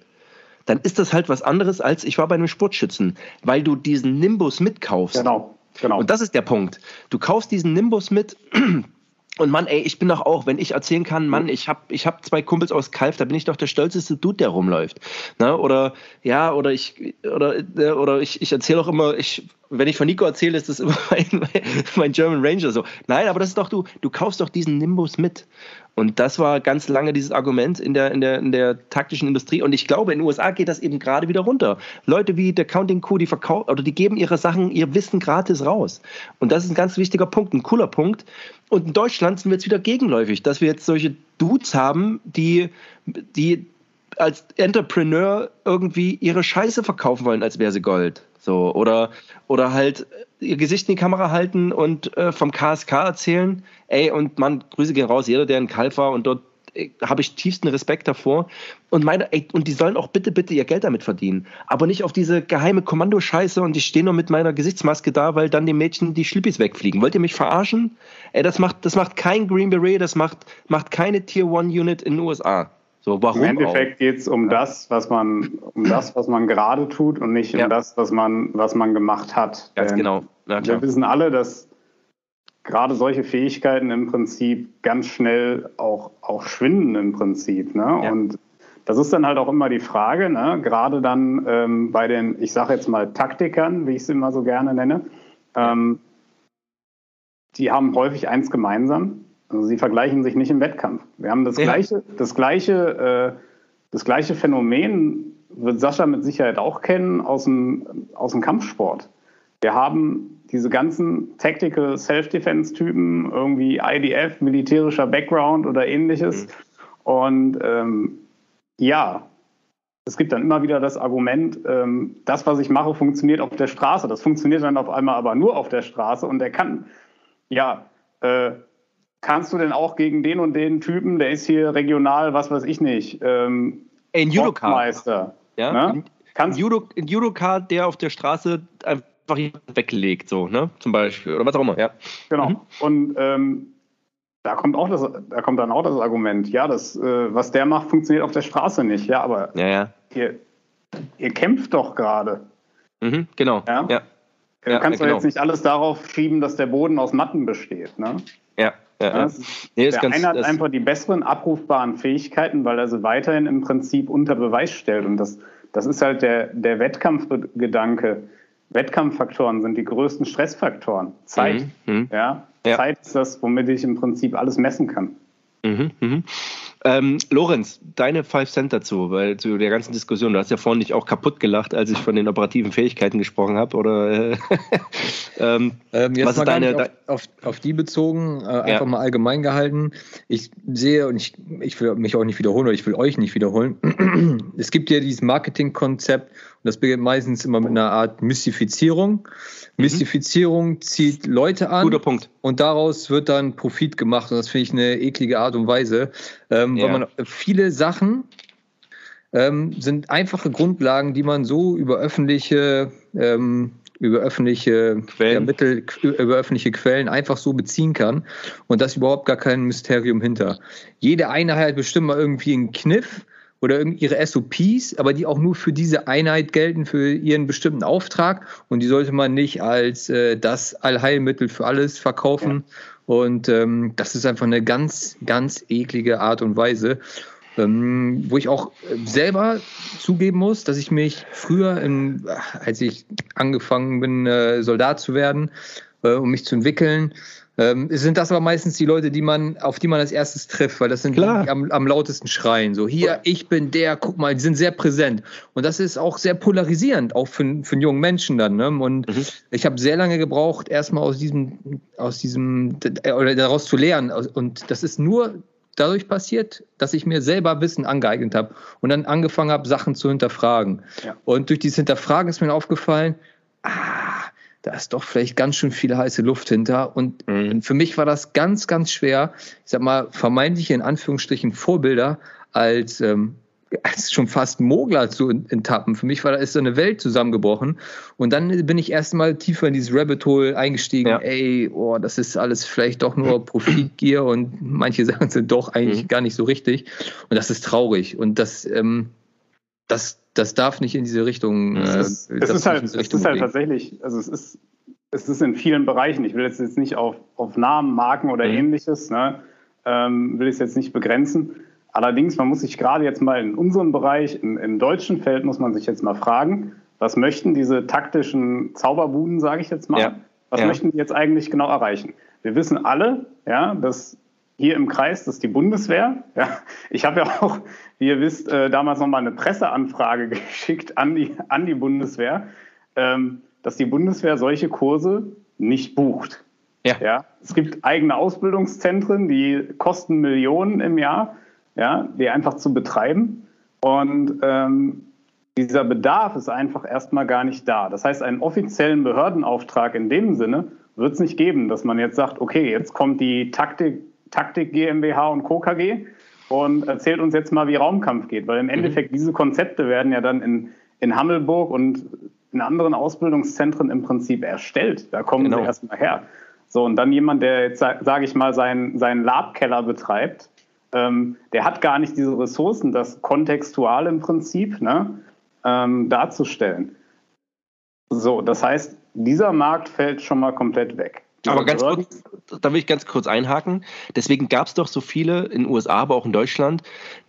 dann ist das halt was anderes, als ich war bei einem Sportschützen, weil du diesen Nimbus mitkaufst. Genau, genau. Und das ist der Punkt. Du kaufst diesen Nimbus mit, Und Mann, ey, ich bin doch auch, wenn ich erzählen kann, Mann, ich habe ich hab zwei Kumpels aus Kalf, da bin ich doch der stolzeste Dude, der rumläuft. Ne? Oder ja, oder ich oder äh, oder ich, ich erzähle auch immer, ich wenn ich von Nico erzähle, ist das immer mein, mein German Ranger so. Nein, aber das ist doch du, du kaufst doch diesen Nimbus mit. Und das war ganz lange dieses Argument in der, in der, in der taktischen Industrie. Und ich glaube, in den USA geht das eben gerade wieder runter. Leute wie der Counting Coup, die verkaufen, oder die geben ihre Sachen, ihr Wissen gratis raus. Und das ist ein ganz wichtiger Punkt, ein cooler Punkt. Und in Deutschland sind wir jetzt wieder gegenläufig, dass wir jetzt solche Dudes haben, die, die als Entrepreneur irgendwie ihre Scheiße verkaufen wollen, als wäre sie Gold. So, oder, oder halt ihr Gesicht in die Kamera halten und äh, vom KSK erzählen. Ey, und man, Grüße gehen raus, jeder, der in Kalf war und dort habe ich tiefsten Respekt davor. Und meine, ey, und die sollen auch bitte, bitte ihr Geld damit verdienen. Aber nicht auf diese geheime Kommandoscheiße und ich stehe nur mit meiner Gesichtsmaske da, weil dann dem Mädchen die Schlippis wegfliegen. Wollt ihr mich verarschen? Ey, das macht, das macht kein Green Beret, das macht, macht keine Tier One Unit in den USA. So, warum Im Endeffekt geht es um das, was man, um das, was man gerade tut und nicht um ja. das, was man, was man gemacht hat. Ganz Denn genau. Ja, wir wissen alle, dass gerade solche Fähigkeiten im Prinzip ganz schnell auch, auch schwinden im Prinzip. Ne? Ja. Und das ist dann halt auch immer die Frage, ne? gerade dann ähm, bei den, ich sage jetzt mal Taktikern, wie ich sie immer so gerne nenne, ähm, die haben häufig eins gemeinsam, also sie vergleichen sich nicht im Wettkampf. Wir haben das ja. gleiche, das gleiche, äh, das gleiche Phänomen wird Sascha mit Sicherheit auch kennen aus dem, aus dem Kampfsport. Wir haben diese ganzen Tactical Self-Defense-Typen, irgendwie IDF, militärischer Background oder ähnliches. Mhm. Und ähm, ja, es gibt dann immer wieder das Argument, ähm, das, was ich mache, funktioniert auf der Straße. Das funktioniert dann auf einmal aber nur auf der Straße und der kann, ja, äh, kannst du denn auch gegen den und den Typen, der ist hier regional, was weiß ich nicht, ähm, ein Judoka. Meister. Ja? Ne? Ein, Judo, ein Judoka, der auf der Straße einfach weglegt, so, ne? Zum Beispiel. Oder was auch immer, ja. Genau. Mhm. Und ähm, da kommt auch das, da kommt dann auch das Argument, ja, das, äh, was der macht, funktioniert auf der Straße nicht. Ja, aber ja, ja. Ihr, ihr kämpft doch gerade. Mhm, genau. Ja. ja. Du ja, kannst doch genau. jetzt nicht alles darauf schieben, dass der Boden aus Matten besteht. Ne? Ja, ja, ja. Nee, der ganz, eine hat einfach die besseren abrufbaren Fähigkeiten, weil er sie weiterhin im Prinzip unter Beweis stellt. Und das, das ist halt der, der Wettkampfgedanke. Wettkampffaktoren sind die größten Stressfaktoren. Zeit. Mhm, mhm. ja? ja? Zeit ist das, womit ich im Prinzip alles messen kann. Mhm, mh. Ähm, Lorenz, deine Five Cent dazu, weil zu der ganzen Diskussion, du hast ja vorhin nicht auch kaputt gelacht, als ich von den operativen Fähigkeiten gesprochen habe, oder äh, ähm, ähm, jetzt was ist deine auf, auf, auf, die bezogen, äh, einfach ja. mal allgemein gehalten. Ich sehe und ich, ich will mich auch nicht wiederholen oder ich will euch nicht wiederholen. es gibt ja dieses Marketingkonzept und das beginnt meistens immer mit einer Art Mystifizierung. Mhm. Mystifizierung zieht Leute an. Guter Punkt. Und daraus wird dann Profit gemacht. Und das finde ich eine eklige Art und Weise. Ähm, ja. Weil man viele Sachen ähm, sind einfache Grundlagen, die man so über öffentliche ähm, über öffentliche Quellen. Ja, Mittel, über öffentliche Quellen einfach so beziehen kann und das überhaupt gar kein Mysterium hinter. Jede Einheit bestimmt mal irgendwie einen Kniff oder ihre SOPs, aber die auch nur für diese Einheit gelten, für ihren bestimmten Auftrag. Und die sollte man nicht als äh, das Allheilmittel für alles verkaufen. Ja. Und ähm, das ist einfach eine ganz, ganz eklige Art und Weise. Ähm, wo ich auch selber zugeben muss, dass ich mich früher, in, als ich angefangen bin, äh, Soldat zu werden, äh, um mich zu entwickeln, ähm, sind das aber meistens die Leute, die man, auf die man als erstes trifft, weil das sind Klar. die, die am, am, lautesten schreien. So, hier, ich bin der, guck mal, die sind sehr präsent. Und das ist auch sehr polarisierend, auch für, für einen jungen Menschen dann. Ne? Und mhm. ich habe sehr lange gebraucht, erstmal aus diesem, aus diesem, oder daraus zu lernen. Und das ist nur dadurch passiert, dass ich mir selber Wissen angeeignet habe und dann angefangen habe, Sachen zu hinterfragen. Ja. Und durch dieses Hinterfragen ist mir aufgefallen, ah, da ist doch vielleicht ganz schön viel heiße Luft hinter. Und mhm. für mich war das ganz, ganz schwer, ich sag mal, vermeintliche in Anführungsstrichen Vorbilder als, ähm, als schon fast Mogler zu enttappen. Für mich war da ist so eine Welt zusammengebrochen. Und dann bin ich erst mal tiefer in dieses Rabbit Hole eingestiegen. Ja. Ey, oh, das ist alles vielleicht doch nur Profitgier und manche Sachen sind doch eigentlich mhm. gar nicht so richtig. Und das ist traurig. Und das, ähm, das, das darf nicht in diese Richtung. Äh, es ist, es ist halt, es ist halt tatsächlich, also es ist es ist in vielen Bereichen, ich will jetzt, jetzt nicht auf, auf Namen, Marken oder mhm. ähnliches, ne, ähm, will ich es jetzt nicht begrenzen. Allerdings, man muss sich gerade jetzt mal in unserem Bereich, im, im deutschen Feld, muss man sich jetzt mal fragen, was möchten diese taktischen Zauberbuden, sage ich jetzt mal, ja. was ja. möchten die jetzt eigentlich genau erreichen? Wir wissen alle, ja, dass hier im Kreis, das ist die Bundeswehr. Ja. Ich habe ja auch, wie ihr wisst, äh, damals nochmal eine Presseanfrage geschickt an die, an die Bundeswehr, ähm, dass die Bundeswehr solche Kurse nicht bucht. Ja. ja. Es gibt eigene Ausbildungszentren, die kosten Millionen im Jahr, ja, die einfach zu betreiben. Und ähm, dieser Bedarf ist einfach erstmal gar nicht da. Das heißt, einen offiziellen Behördenauftrag in dem Sinne wird es nicht geben, dass man jetzt sagt, okay, jetzt kommt die Taktik Taktik GmbH und Co. KG und erzählt uns jetzt mal, wie Raumkampf geht, weil im mhm. Endeffekt diese Konzepte werden ja dann in, in Hammelburg und in anderen Ausbildungszentren im Prinzip erstellt. Da kommen genau. sie erstmal her. So, und dann jemand, der jetzt, sage ich mal, seinen, seinen Labkeller betreibt, ähm, der hat gar nicht diese Ressourcen, das kontextual im Prinzip ne, ähm, darzustellen. So, das heißt, dieser Markt fällt schon mal komplett weg. Aber ganz kurz, da will ich ganz kurz einhaken. Deswegen gab es doch so viele in den USA, aber auch in Deutschland,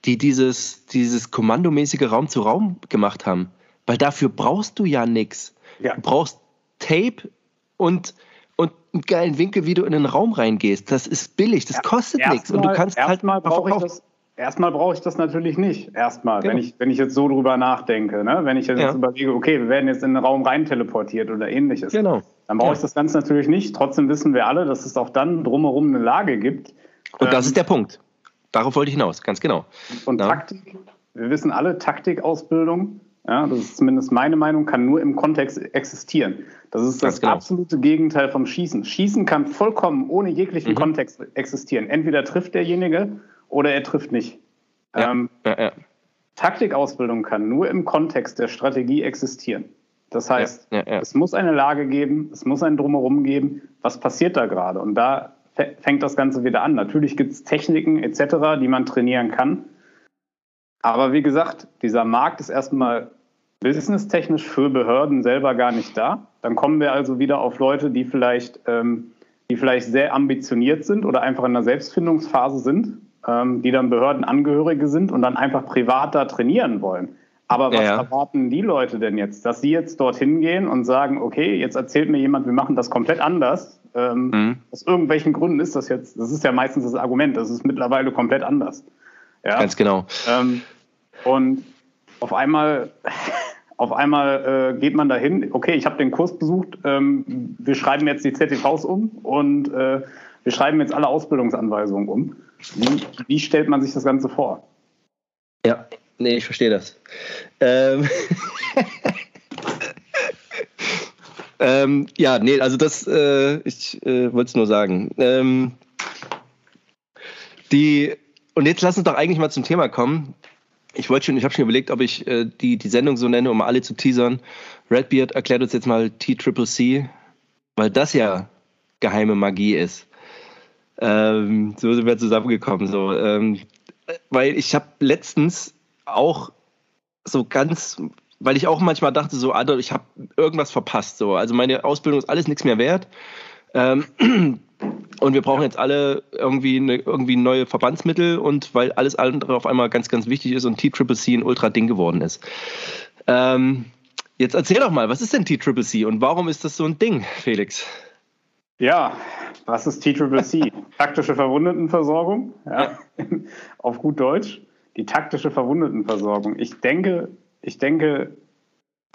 die dieses, dieses kommandomäßige Raum zu Raum gemacht haben. Weil dafür brauchst du ja nichts. Ja. Du brauchst Tape und, und einen geilen Winkel, wie du in den Raum reingehst. Das ist billig, das kostet nichts. Und du kannst halt mal brauche ich das. Erstmal brauche ich das natürlich nicht. Erstmal, genau. wenn, ich, wenn ich jetzt so drüber nachdenke. Ne? Wenn ich jetzt ja. überlege, okay, wir werden jetzt in den Raum rein teleportiert oder ähnliches. Genau. Dann brauche ich das Ganze natürlich nicht. Trotzdem wissen wir alle, dass es auch dann drumherum eine Lage gibt. Und das ähm, ist der Punkt. Darauf wollte ich hinaus, ganz genau. Und ja. Taktik, wir wissen alle, Taktikausbildung, ja, das ist zumindest meine Meinung, kann nur im Kontext existieren. Das ist das genau. absolute Gegenteil vom Schießen. Schießen kann vollkommen ohne jeglichen mhm. Kontext existieren. Entweder trifft derjenige oder er trifft nicht. Ja. Ähm, ja, Taktikausbildung kann nur im Kontext der Strategie existieren. Das heißt, ja, ja, ja. es muss eine Lage geben, es muss ein Drumherum geben. Was passiert da gerade? Und da fängt das Ganze wieder an. Natürlich gibt es Techniken etc., die man trainieren kann. Aber wie gesagt, dieser Markt ist erstmal businesstechnisch für Behörden selber gar nicht da. Dann kommen wir also wieder auf Leute, die vielleicht, ähm, die vielleicht sehr ambitioniert sind oder einfach in einer Selbstfindungsphase sind, ähm, die dann Behördenangehörige sind und dann einfach privat da trainieren wollen. Aber was ja, ja. erwarten die Leute denn jetzt? Dass sie jetzt dorthin gehen und sagen, okay, jetzt erzählt mir jemand, wir machen das komplett anders. Ähm, mhm. Aus irgendwelchen Gründen ist das jetzt, das ist ja meistens das Argument, das ist mittlerweile komplett anders. Ja? Ganz genau. Ähm, und auf einmal, auf einmal äh, geht man dahin, okay, ich habe den Kurs besucht, ähm, wir schreiben jetzt die ZTVs um und äh, wir schreiben jetzt alle Ausbildungsanweisungen um. Wie, wie stellt man sich das Ganze vor? Ja, Nee, ich verstehe das. Ähm, ähm, ja, nee, also das, äh, ich äh, wollte es nur sagen. Ähm, die, und jetzt lass uns doch eigentlich mal zum Thema kommen. Ich wollte schon, ich habe schon überlegt, ob ich äh, die, die Sendung so nenne, um alle zu teasern. Redbeard erklärt uns jetzt mal T-Triple-C, weil das ja geheime Magie ist. Ähm, so sind wir zusammengekommen. So, ähm, weil ich habe letztens auch so ganz, weil ich auch manchmal dachte, so, Alter, ich habe irgendwas verpasst. So. Also meine Ausbildung ist alles nichts mehr wert. Ähm, und wir brauchen jetzt alle irgendwie, eine, irgendwie neue Verbandsmittel und weil alles andere auf einmal ganz, ganz wichtig ist und T-Triple-C ein Ultra-Ding geworden ist. Ähm, jetzt erzähl doch mal, was ist denn T-Triple-C und warum ist das so ein Ding, Felix? Ja, was ist T-Triple-C? Taktische Verwundetenversorgung, ja. auf gut Deutsch die taktische Verwundetenversorgung. Ich denke, ich denke,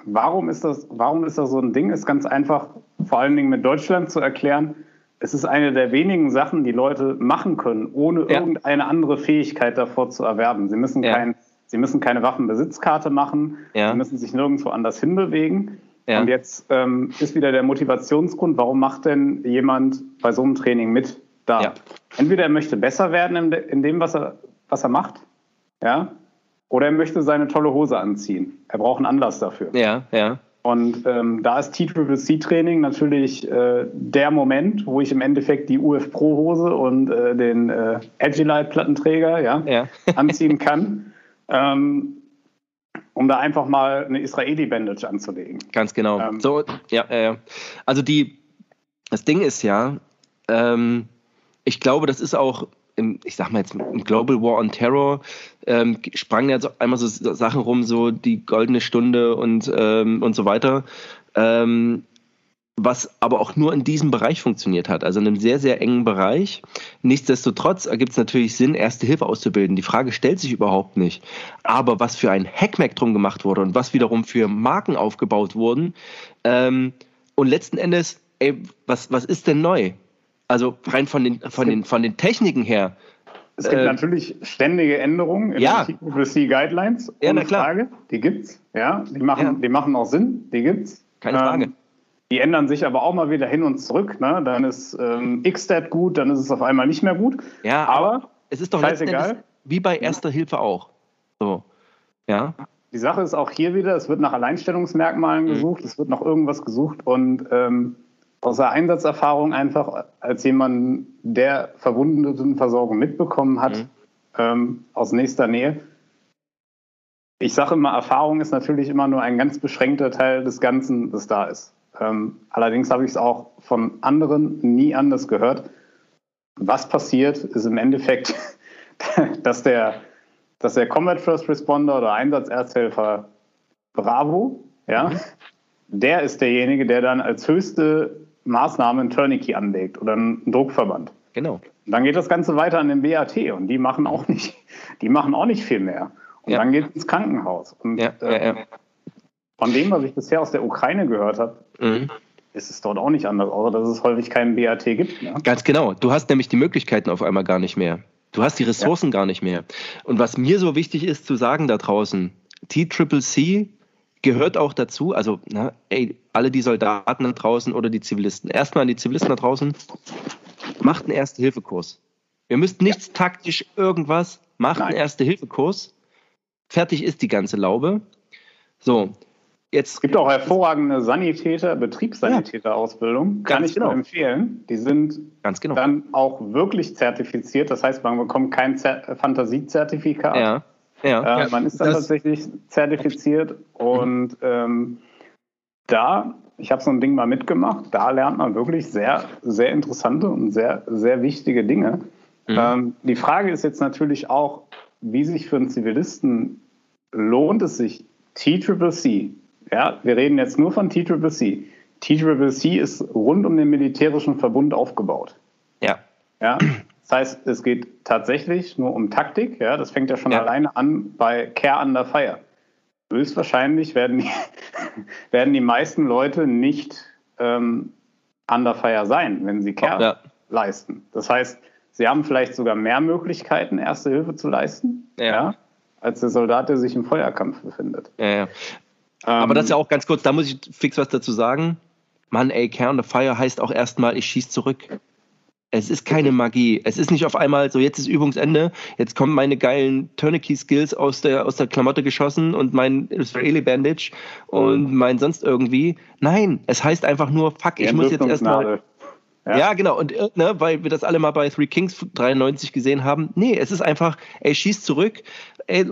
warum ist das, warum ist das so ein Ding? Ist ganz einfach, vor allen Dingen mit Deutschland zu erklären. Es ist eine der wenigen Sachen, die Leute machen können, ohne ja. irgendeine andere Fähigkeit davor zu erwerben. Sie müssen, ja. kein, sie müssen keine Waffenbesitzkarte machen, ja. sie müssen sich nirgendwo anders hinbewegen. Ja. Und jetzt ähm, ist wieder der Motivationsgrund, warum macht denn jemand bei so einem Training mit da? Ja. Entweder er möchte besser werden in, dem, was er, was er macht, ja, oder er möchte seine tolle Hose anziehen. Er braucht einen Anlass dafür. Ja, ja. Und ähm, da ist T-Triple-C-Training natürlich äh, der Moment, wo ich im Endeffekt die UF Pro-Hose und äh, den äh, Agilite-Plattenträger ja, ja. anziehen kann, ähm, um da einfach mal eine Israeli-Bandage anzulegen. Ganz genau. Ähm, so, ja, äh, also die das Ding ist ja, ähm, ich glaube, das ist auch im, ich sag mal jetzt im Global War on Terror ähm, sprangen ja so einmal so Sachen rum, so die goldene Stunde und, ähm, und so weiter. Ähm, was aber auch nur in diesem Bereich funktioniert hat, also in einem sehr, sehr engen Bereich. Nichtsdestotrotz ergibt es natürlich Sinn, Erste Hilfe auszubilden. Die Frage stellt sich überhaupt nicht. Aber was für ein Hackmack drum gemacht wurde und was wiederum für Marken aufgebaut wurden ähm, und letzten Endes, ey, was, was ist denn neu? Also rein von den, von den, von den Techniken her. Es gibt äh, natürlich ständige Änderungen in ja. den Privacy Guidelines. Ohne ja, na klar. Frage. Die gibt's. Ja, die machen, ja. die machen auch Sinn. Die gibt's. Keine Frage. Die ändern sich aber auch mal wieder hin und zurück. Ne? Dann ist ähm, Xstat gut, dann ist es auf einmal nicht mehr gut. Ja, aber, es ist doch scheißegal. Wie bei Erster Hilfe auch. So. Ja. Die Sache ist auch hier wieder, es wird nach Alleinstellungsmerkmalen mhm. gesucht, es wird nach irgendwas gesucht und ähm, aus der Einsatzerfahrung einfach als jemand, der Verwundetenversorgung mitbekommen hat, mhm. ähm, aus nächster Nähe. Ich sage immer, Erfahrung ist natürlich immer nur ein ganz beschränkter Teil des Ganzen, das da ist. Ähm, allerdings habe ich es auch von anderen nie anders gehört. Was passiert, ist im Endeffekt, dass der, dass der Combat First Responder oder Einsatzersthelfer Bravo, ja, mhm. der ist derjenige, der dann als höchste Maßnahme ein Tourniquet anlegt oder einen Druckverband. Genau. Und dann geht das Ganze weiter an den BAT und die machen auch nicht, die machen auch nicht viel mehr. Und ja. dann geht es ins Krankenhaus. Und ja, äh, ja, von dem, was ich bisher aus der Ukraine gehört habe, mhm. ist es dort auch nicht anders, außer dass es häufig keinen BAT gibt. Ne? Ganz genau. Du hast nämlich die Möglichkeiten auf einmal gar nicht mehr. Du hast die Ressourcen gar nicht mehr. Und was mir so wichtig ist zu sagen da draußen, T-Triple-C gehört auch dazu, also na, ey, alle die Soldaten da draußen oder die Zivilisten. Erstmal an die Zivilisten da draußen, macht einen Erste-Hilfe-Kurs. Ihr müsst nichts ja. taktisch irgendwas, macht Nein. einen Erste-Hilfe-Kurs. Fertig ist die ganze Laube. So, jetzt. Es gibt auch hervorragende Sanitäter, Betriebssanitäter-Ausbildung. Ja, Kann ich genau. nur empfehlen. Die sind Ganz genau. dann auch wirklich zertifiziert. Das heißt, man bekommt kein Fantasiezertifikat. Ja. Ja. Äh, man ist dann tatsächlich zertifiziert und ähm, da, ich habe so ein Ding mal mitgemacht, da lernt man wirklich sehr, sehr interessante und sehr, sehr wichtige Dinge. Mhm. Ähm, die Frage ist jetzt natürlich auch, wie sich für einen Zivilisten lohnt es sich, T-Triple-C, ja, wir reden jetzt nur von T-Triple-C. T-Triple-C ist rund um den militärischen Verbund aufgebaut. Ja. Ja, das heißt, es geht tatsächlich nur um Taktik. Ja, das fängt ja schon ja. alleine an bei Care Under Fire. Höchstwahrscheinlich werden die, werden die meisten Leute nicht ähm, Under Fire sein, wenn sie Care ja. leisten. Das heißt, sie haben vielleicht sogar mehr Möglichkeiten, Erste Hilfe zu leisten, ja. ja als der Soldat, der sich im Feuerkampf befindet. Ja, ja. Aber das ist ja auch ganz kurz, da muss ich fix was dazu sagen. Mann, ey, Care Under Fire heißt auch erstmal, ich schieße zurück. Es ist keine Magie. Es ist nicht auf einmal so, jetzt ist Übungsende, jetzt kommen meine geilen Tourniquet-Skills aus der, aus der Klamotte geschossen und mein Israeli Bandage und mein sonst irgendwie. Nein, es heißt einfach nur, fuck, ich muss jetzt erstmal. Ja. ja. genau. Und äh, ne, weil wir das alle mal bei Three Kings 93 gesehen haben. Nee, es ist einfach, ey, schieß zurück. Ey,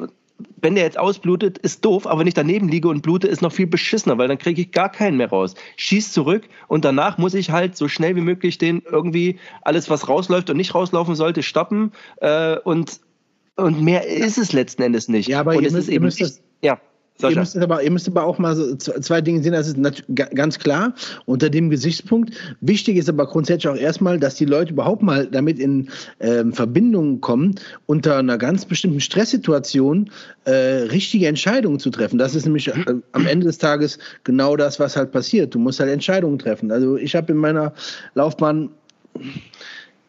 wenn der jetzt ausblutet, ist doof, aber wenn ich daneben liege und blute, ist noch viel beschissener, weil dann kriege ich gar keinen mehr raus. Schieß zurück und danach muss ich halt so schnell wie möglich den irgendwie alles, was rausläuft und nicht rauslaufen sollte, stoppen. Äh, und, und mehr ist es letzten Endes nicht. Ja, aber und ihr, müsst, ihr müsst das, ja. Ihr müsst, aber, ihr müsst aber auch mal so zwei Dinge sehen, das ist ganz klar unter dem Gesichtspunkt. Wichtig ist aber grundsätzlich auch erstmal, dass die Leute überhaupt mal damit in ähm, Verbindung kommen, unter einer ganz bestimmten Stresssituation äh, richtige Entscheidungen zu treffen. Das ist nämlich äh, am Ende des Tages genau das, was halt passiert. Du musst halt Entscheidungen treffen. Also ich habe in meiner Laufbahn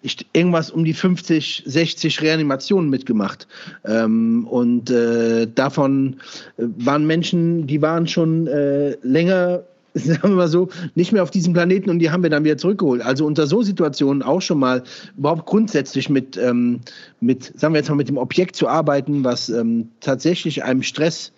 ich, irgendwas um die 50, 60 Reanimationen mitgemacht. Ähm, und äh, davon äh, waren Menschen, die waren schon äh, länger sagen wir mal so, nicht mehr auf diesem Planeten und die haben wir dann wieder zurückgeholt. Also unter so Situationen auch schon mal überhaupt grundsätzlich mit, ähm, mit sagen wir jetzt mal, mit dem Objekt zu arbeiten, was ähm, tatsächlich einem Stress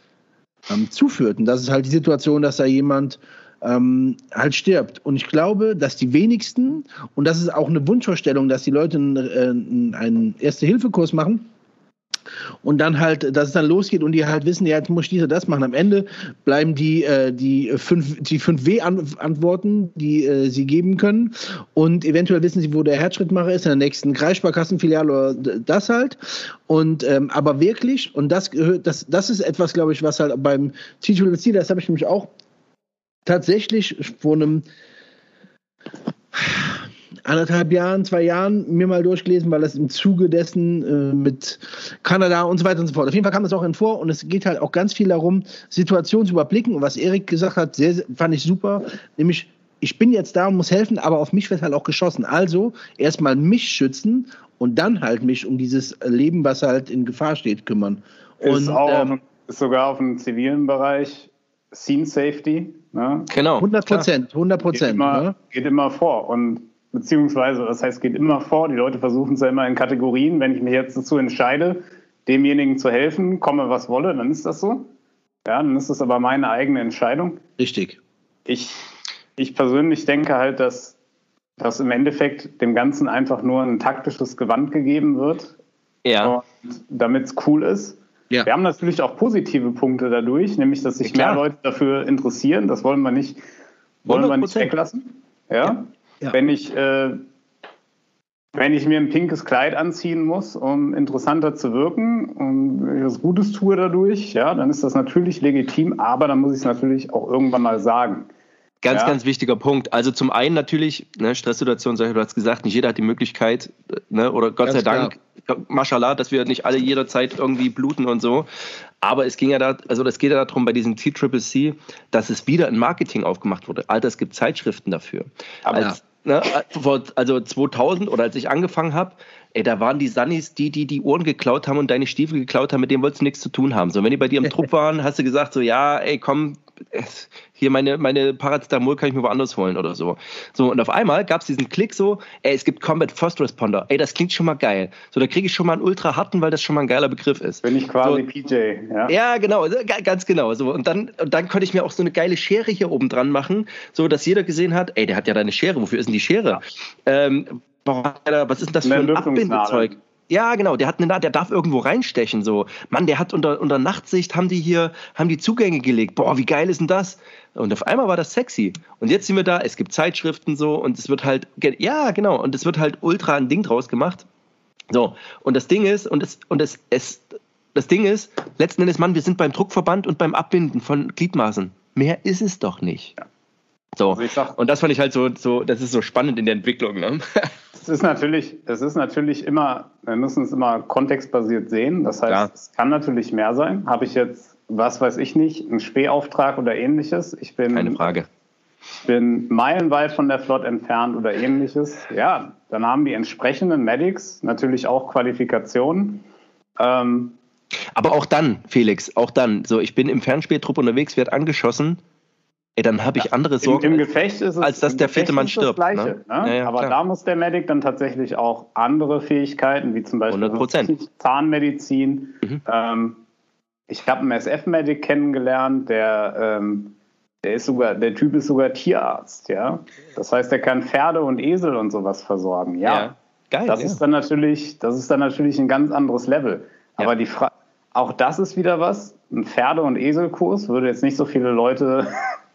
ähm, zuführt. Und das ist halt die Situation, dass da jemand ähm, halt stirbt. Und ich glaube, dass die wenigsten, und das ist auch eine Wunschvorstellung, dass die Leute einen, äh, einen Erste-Hilfe-Kurs machen, und dann halt, dass es dann losgeht und die halt wissen, ja, jetzt muss ich dies das machen. Am Ende bleiben die, äh, die fünf, die fünf W-Antworten, die äh, sie geben können und eventuell wissen sie, wo der Herzschrittmacher ist, in der nächsten Kreissparkassenfiliale oder das halt. Und ähm, aber wirklich, und das gehört, das, das ist etwas, glaube ich, was halt beim T-Triple-C, das habe ich nämlich auch tatsächlich vor einem anderthalb Jahren, zwei Jahren mir mal durchgelesen, weil das im Zuge dessen äh, mit Kanada und so weiter und so fort. Auf jeden Fall kam das auch in vor und es geht halt auch ganz viel darum, Situationen zu überblicken. Und was Erik gesagt hat, sehr, fand ich super, nämlich ich bin jetzt da und muss helfen, aber auf mich wird halt auch geschossen. Also erstmal mich schützen und dann halt mich um dieses Leben, was halt in Gefahr steht, kümmern. Ist, und, auch ähm, ist sogar auf dem zivilen Bereich Scene Safety. Ne? Genau. 100 Prozent, 100 Geht, Prozent. immer, Ne? geht immer vor. Und beziehungsweise, das heißt, geht immer vor. Die Leute versuchen es ja immer in Kategorien. Wenn ich mich jetzt dazu entscheide, demjenigen zu helfen, komme was wolle, dann ist das so. Ja, dann ist das aber meine eigene Entscheidung. Richtig. Ich, ich persönlich denke halt, dass, dass im Endeffekt dem Ganzen einfach nur ein taktisches Gewand gegeben wird, Ja. damit es cool ist. Ja. Wir haben natürlich auch positive Punkte dadurch, nämlich dass sich Ja, mehr Leute dafür interessieren. Das wollen wir nicht, wollen wir nicht 100%. weglassen. Ja? Ja. Wenn ich äh, wenn ich mir ein pinkes Kleid anziehen muss, um interessanter zu wirken und wenn ich was Gutes tue dadurch, ja, dann ist das natürlich legitim, aber dann muss ich es natürlich auch irgendwann mal sagen. Ganz, Ja. ganz wichtiger Punkt. Also zum einen natürlich, ne, Stresssituation, du hast gesagt, nicht jeder hat die Möglichkeit, ne, oder Gott Ganz sei Dank, Mashallah, dass wir nicht alle jederzeit irgendwie bluten und so. Aber es ging ja da, also das geht ja darum bei diesem T-Triple-C, dass es wieder in Marketing aufgemacht wurde. Alter, es gibt Zeitschriften dafür. Aber als, ne, vor- also 2000 oder als ich angefangen habe, ey, da waren die Sunnis, die, die die Ohren geklaut haben und deine Stiefel geklaut haben, mit denen wolltest du nichts zu tun haben. So, wenn die bei dir im Trupp waren, hast du gesagt so, ja, ey, komm, hier meine, meine Paracetamol kann ich mir woanders holen oder so. So, und auf einmal gab es diesen Klick so, ey, es gibt Combat First Responder. Ey, das klingt schon mal geil. So, da kriege ich schon mal einen ultra harten, weil das schon mal ein geiler Begriff ist. bin ich quasi So. PJ. Ja? Ja, genau, also ga- ganz genau. So. Und dann, und dann konnte ich mir auch so eine geile Schere hier oben dran machen, so dass jeder gesehen hat, ey, der hat ja da eine Schere, wofür ist denn die Schere? Ähm, was ist denn das für ein. Abbindezeug? Ja, genau, der hat eine, der darf irgendwo reinstechen, so. Mann, der hat unter, unter Nachtsicht haben die hier, haben die Zugänge gelegt. Boah, wie geil ist denn das? Und auf einmal war das sexy. Und jetzt sind wir da, es gibt Zeitschriften so und es wird halt, ja, genau, und es wird halt ultra ein Ding draus gemacht. So, und das Ding ist, und es, und es, es, das Ding ist, letzten Endes, Mann, wir sind beim Druckverband und beim Abbinden von Gliedmaßen. Mehr ist es doch nicht. So. Also sag, Und das fand ich halt so, so, das ist so spannend in der Entwicklung, ne? es ist natürlich, es ist natürlich immer, wir müssen es immer kontextbasiert sehen. Das heißt, Klar. es kann natürlich mehr sein. Habe ich jetzt, was weiß ich nicht, einen Spähauftrag oder ähnliches? Ich bin, Keine Frage. ich bin meilenweit von der Flot entfernt oder ähnliches. Ja, dann haben die entsprechenden Medics natürlich auch Qualifikationen. Ähm, Aber auch dann, Felix, auch dann, so, ich bin im Fernspähtrupp unterwegs, werde angeschossen, ey, dann habe ich andere Im, Sorgen. Im Gefecht ist es, als dass im der vierte Mann das stirbt, Gleiche, ne? ne? Ja, ja, Aber klar. da muss der Medic dann tatsächlich auch andere Fähigkeiten, wie zum Beispiel 100%. Zahnmedizin. Mhm. Ähm, ich habe einen SF-Medic kennengelernt, der, ähm, der ist sogar, der Typ ist sogar Tierarzt, ja. Das heißt, der kann Pferde und Esel und sowas versorgen. Ja, Geil. das ja. ist dann natürlich, das ist dann natürlich ein ganz anderes Level. Ja. Aber die Fra auch das ist wieder was. Ein Pferde- und Eselkurs würde jetzt nicht so viele Leute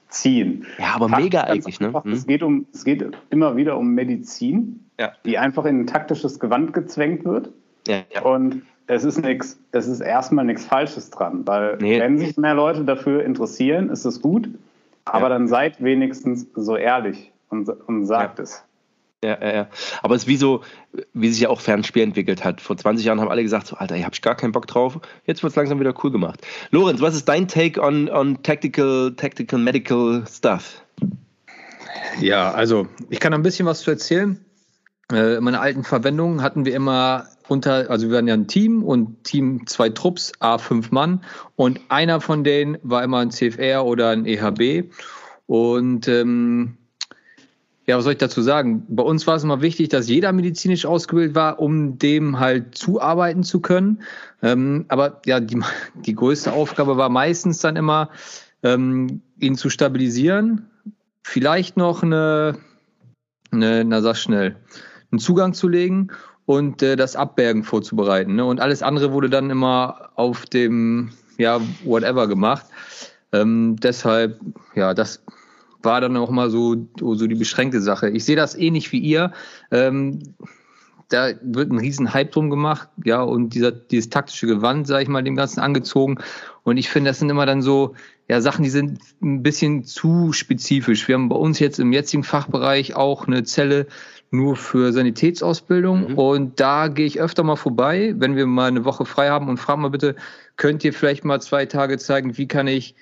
ziehen. ja, aber Fakt mega eigentlich, ne? einfach, Hm? Es, geht um, es geht immer wieder um Medizin, Ja. die einfach in ein taktisches Gewand gezwängt wird. Ja, ja. Und es ist nichts, es ist erstmal nichts Falsches dran, weil Nee. wenn sich mehr Leute dafür interessieren, ist es gut. Aber dann seid wenigstens so ehrlich und, und sagt es. Ja, ja, ja. Aber es ist wie so, wie sich ja auch Fernspiel entwickelt hat. Vor 20 Jahren haben alle gesagt, so, Alter, ich hab ich gar keinen Bock drauf. Jetzt wird es langsam wieder cool gemacht. Lorenz, was ist dein Take on, on tactical, tactical medical stuff? Ja, also ich kann ein bisschen was zu erzählen. Äh, in meiner alten Verwendung hatten wir immer unter, also wir waren ja ein Team und Team zwei Trupps, A5 Mann und einer von denen war immer ein CFR oder ein EHB und ähm, ja, was soll ich dazu sagen? Bei uns war es immer wichtig, dass jeder medizinisch ausgebildet war, um dem halt zuarbeiten zu können. Ähm, aber ja, die, die größte Aufgabe war meistens dann immer, ähm, ihn zu stabilisieren, vielleicht noch eine, eine na sag schnell, einen Zugang zu legen und äh, das Abbergen vorzubereiten. Ne? Und alles andere wurde dann immer auf dem, ja, whatever gemacht. Ähm, deshalb, ja, das war dann auch mal so, so die beschränkte Sache. Ich sehe das ähnlich wie ihr. Ähm, da wird ein riesen Hype drum gemacht, ja, und dieser, dieses taktische Gewand, sage ich mal, dem Ganzen angezogen. Und ich finde, das sind immer dann so, ja, Sachen, die sind ein bisschen zu spezifisch. Wir haben bei uns jetzt im jetzigen Fachbereich auch eine Zelle nur für Sanitätsausbildung. Mhm. Und da gehe ich öfter mal vorbei, wenn wir mal eine Woche frei haben und fragen mal bitte, könnt ihr vielleicht mal zwei Tage zeigen, wie kann ich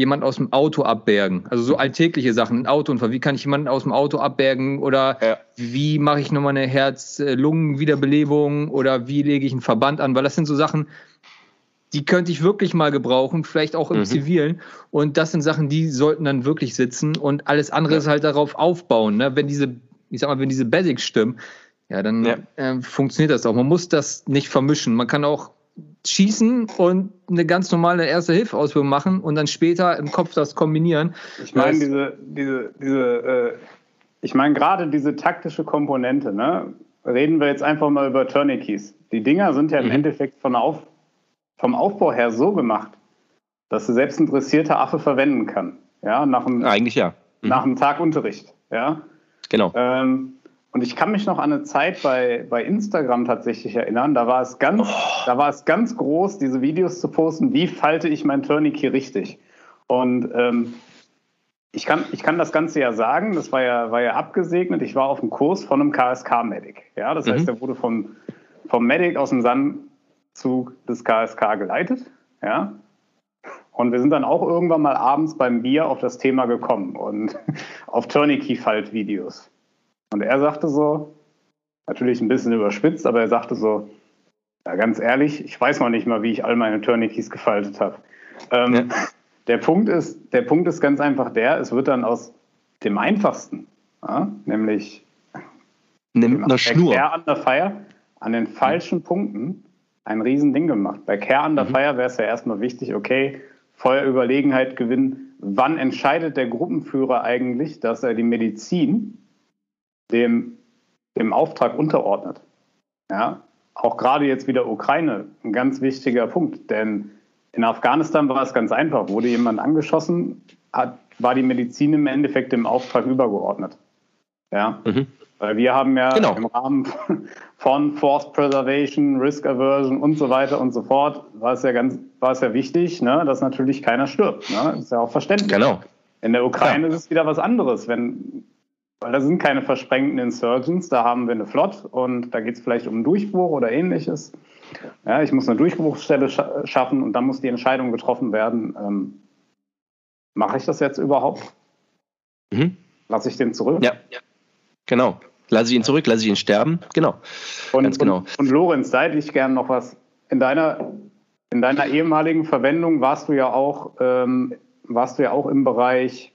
jemand aus dem Auto abbergen? Also so alltägliche Sachen, ein Autounfall. Wie kann ich jemanden aus dem Auto abbergen? Oder ja. wie mache ich nochmal eine Herz-Lungen-Wiederbelebung? Oder wie lege ich einen Verband an? Weil das sind so Sachen, die könnte ich wirklich mal gebrauchen, vielleicht auch im mhm. Zivilen. Und das sind Sachen, die sollten dann wirklich sitzen. Und alles andere ja. ist halt darauf aufbauen. Ne? Wenn diese, ich sag mal, wenn diese Basics stimmen, ja, dann ja. Äh, funktioniert das auch. Man muss das nicht vermischen. Man kann auch schießen und eine ganz normale Erste-Hilfe-Ausbildung machen und dann später im Kopf das kombinieren. Ich meine, diese, diese, diese, äh, ich meine gerade diese taktische Komponente, ne? Reden wir jetzt einfach mal über Tourniquets. Die Dinger sind ja im mhm. Endeffekt von auf, vom Aufbau her so gemacht, dass du selbst interessierter Affe verwenden kann. Ja, nach einem, Eigentlich ja. Mhm. Nach einem Tag Unterricht. Ja. Genau. Ähm, und ich kann mich noch an eine Zeit bei, bei Instagram tatsächlich erinnern. Da war es ganz, oh. da war es ganz groß, diese Videos zu posten. Wie falte ich mein Tourniquet richtig? Und ähm, ich kann, ich kann das Ganze ja sagen. Das war ja, war ja abgesegnet. Ich war auf einem Kurs von einem KSK-Medic. Ja, das mhm. heißt, der wurde vom, vom Medic aus dem Sandzug des KSK geleitet. Ja. Und wir sind dann auch irgendwann mal abends beim Bier auf das Thema gekommen und auf Tourniquet-Falt-Videos. Und er sagte so, natürlich ein bisschen überspitzt, aber er sagte so, ja, ganz ehrlich, ich weiß noch nicht mal, wie ich all meine Tourniquets gefaltet habe. Ähm, ja. Der Punkt ist, der Punkt ist ganz einfach der, es wird dann aus dem einfachsten, ja, nämlich Nimm einer Schnur. Care Under Fire an den falschen Punkten ein Riesending gemacht. Bei Care Under mhm. Fire wäre es ja erstmal wichtig, okay, Feuerüberlegenheit gewinnen. Wann entscheidet der Gruppenführer eigentlich, dass er die Medizin dem, dem Auftrag unterordnet. Ja, auch gerade jetzt wieder Ukraine, ein ganz wichtiger Punkt, denn in Afghanistan war es ganz einfach. Wurde jemand angeschossen, hat, war die Medizin im Endeffekt dem Auftrag übergeordnet. Ja, mhm. weil wir haben ja genau. im Rahmen von Force Preservation, Risk Aversion und so weiter und so fort, war es ja ganz, war es ja wichtig, ne, dass natürlich keiner stirbt. Ne? Das ist ja auch verständlich. Genau. In der Ukraine ja. ist es wieder was anderes. Wenn weil da sind keine versprengten Insurgents, da haben wir eine Flot und da geht es vielleicht um Durchbruch oder ähnliches. Ja, ich muss eine Durchbruchsstelle scha schaffen und dann muss die Entscheidung getroffen werden, ähm, mache ich das jetzt überhaupt? Mhm. Lasse ich den zurück? Ja, ja. genau. Lasse ich ihn zurück, lasse ich ihn sterben? Genau. Und, Ganz genau. Und, und Lorenz, da hätte ich gerne noch was. In deiner, in deiner ehemaligen Verwendung warst du ja auch, ähm, warst du ja auch im Bereich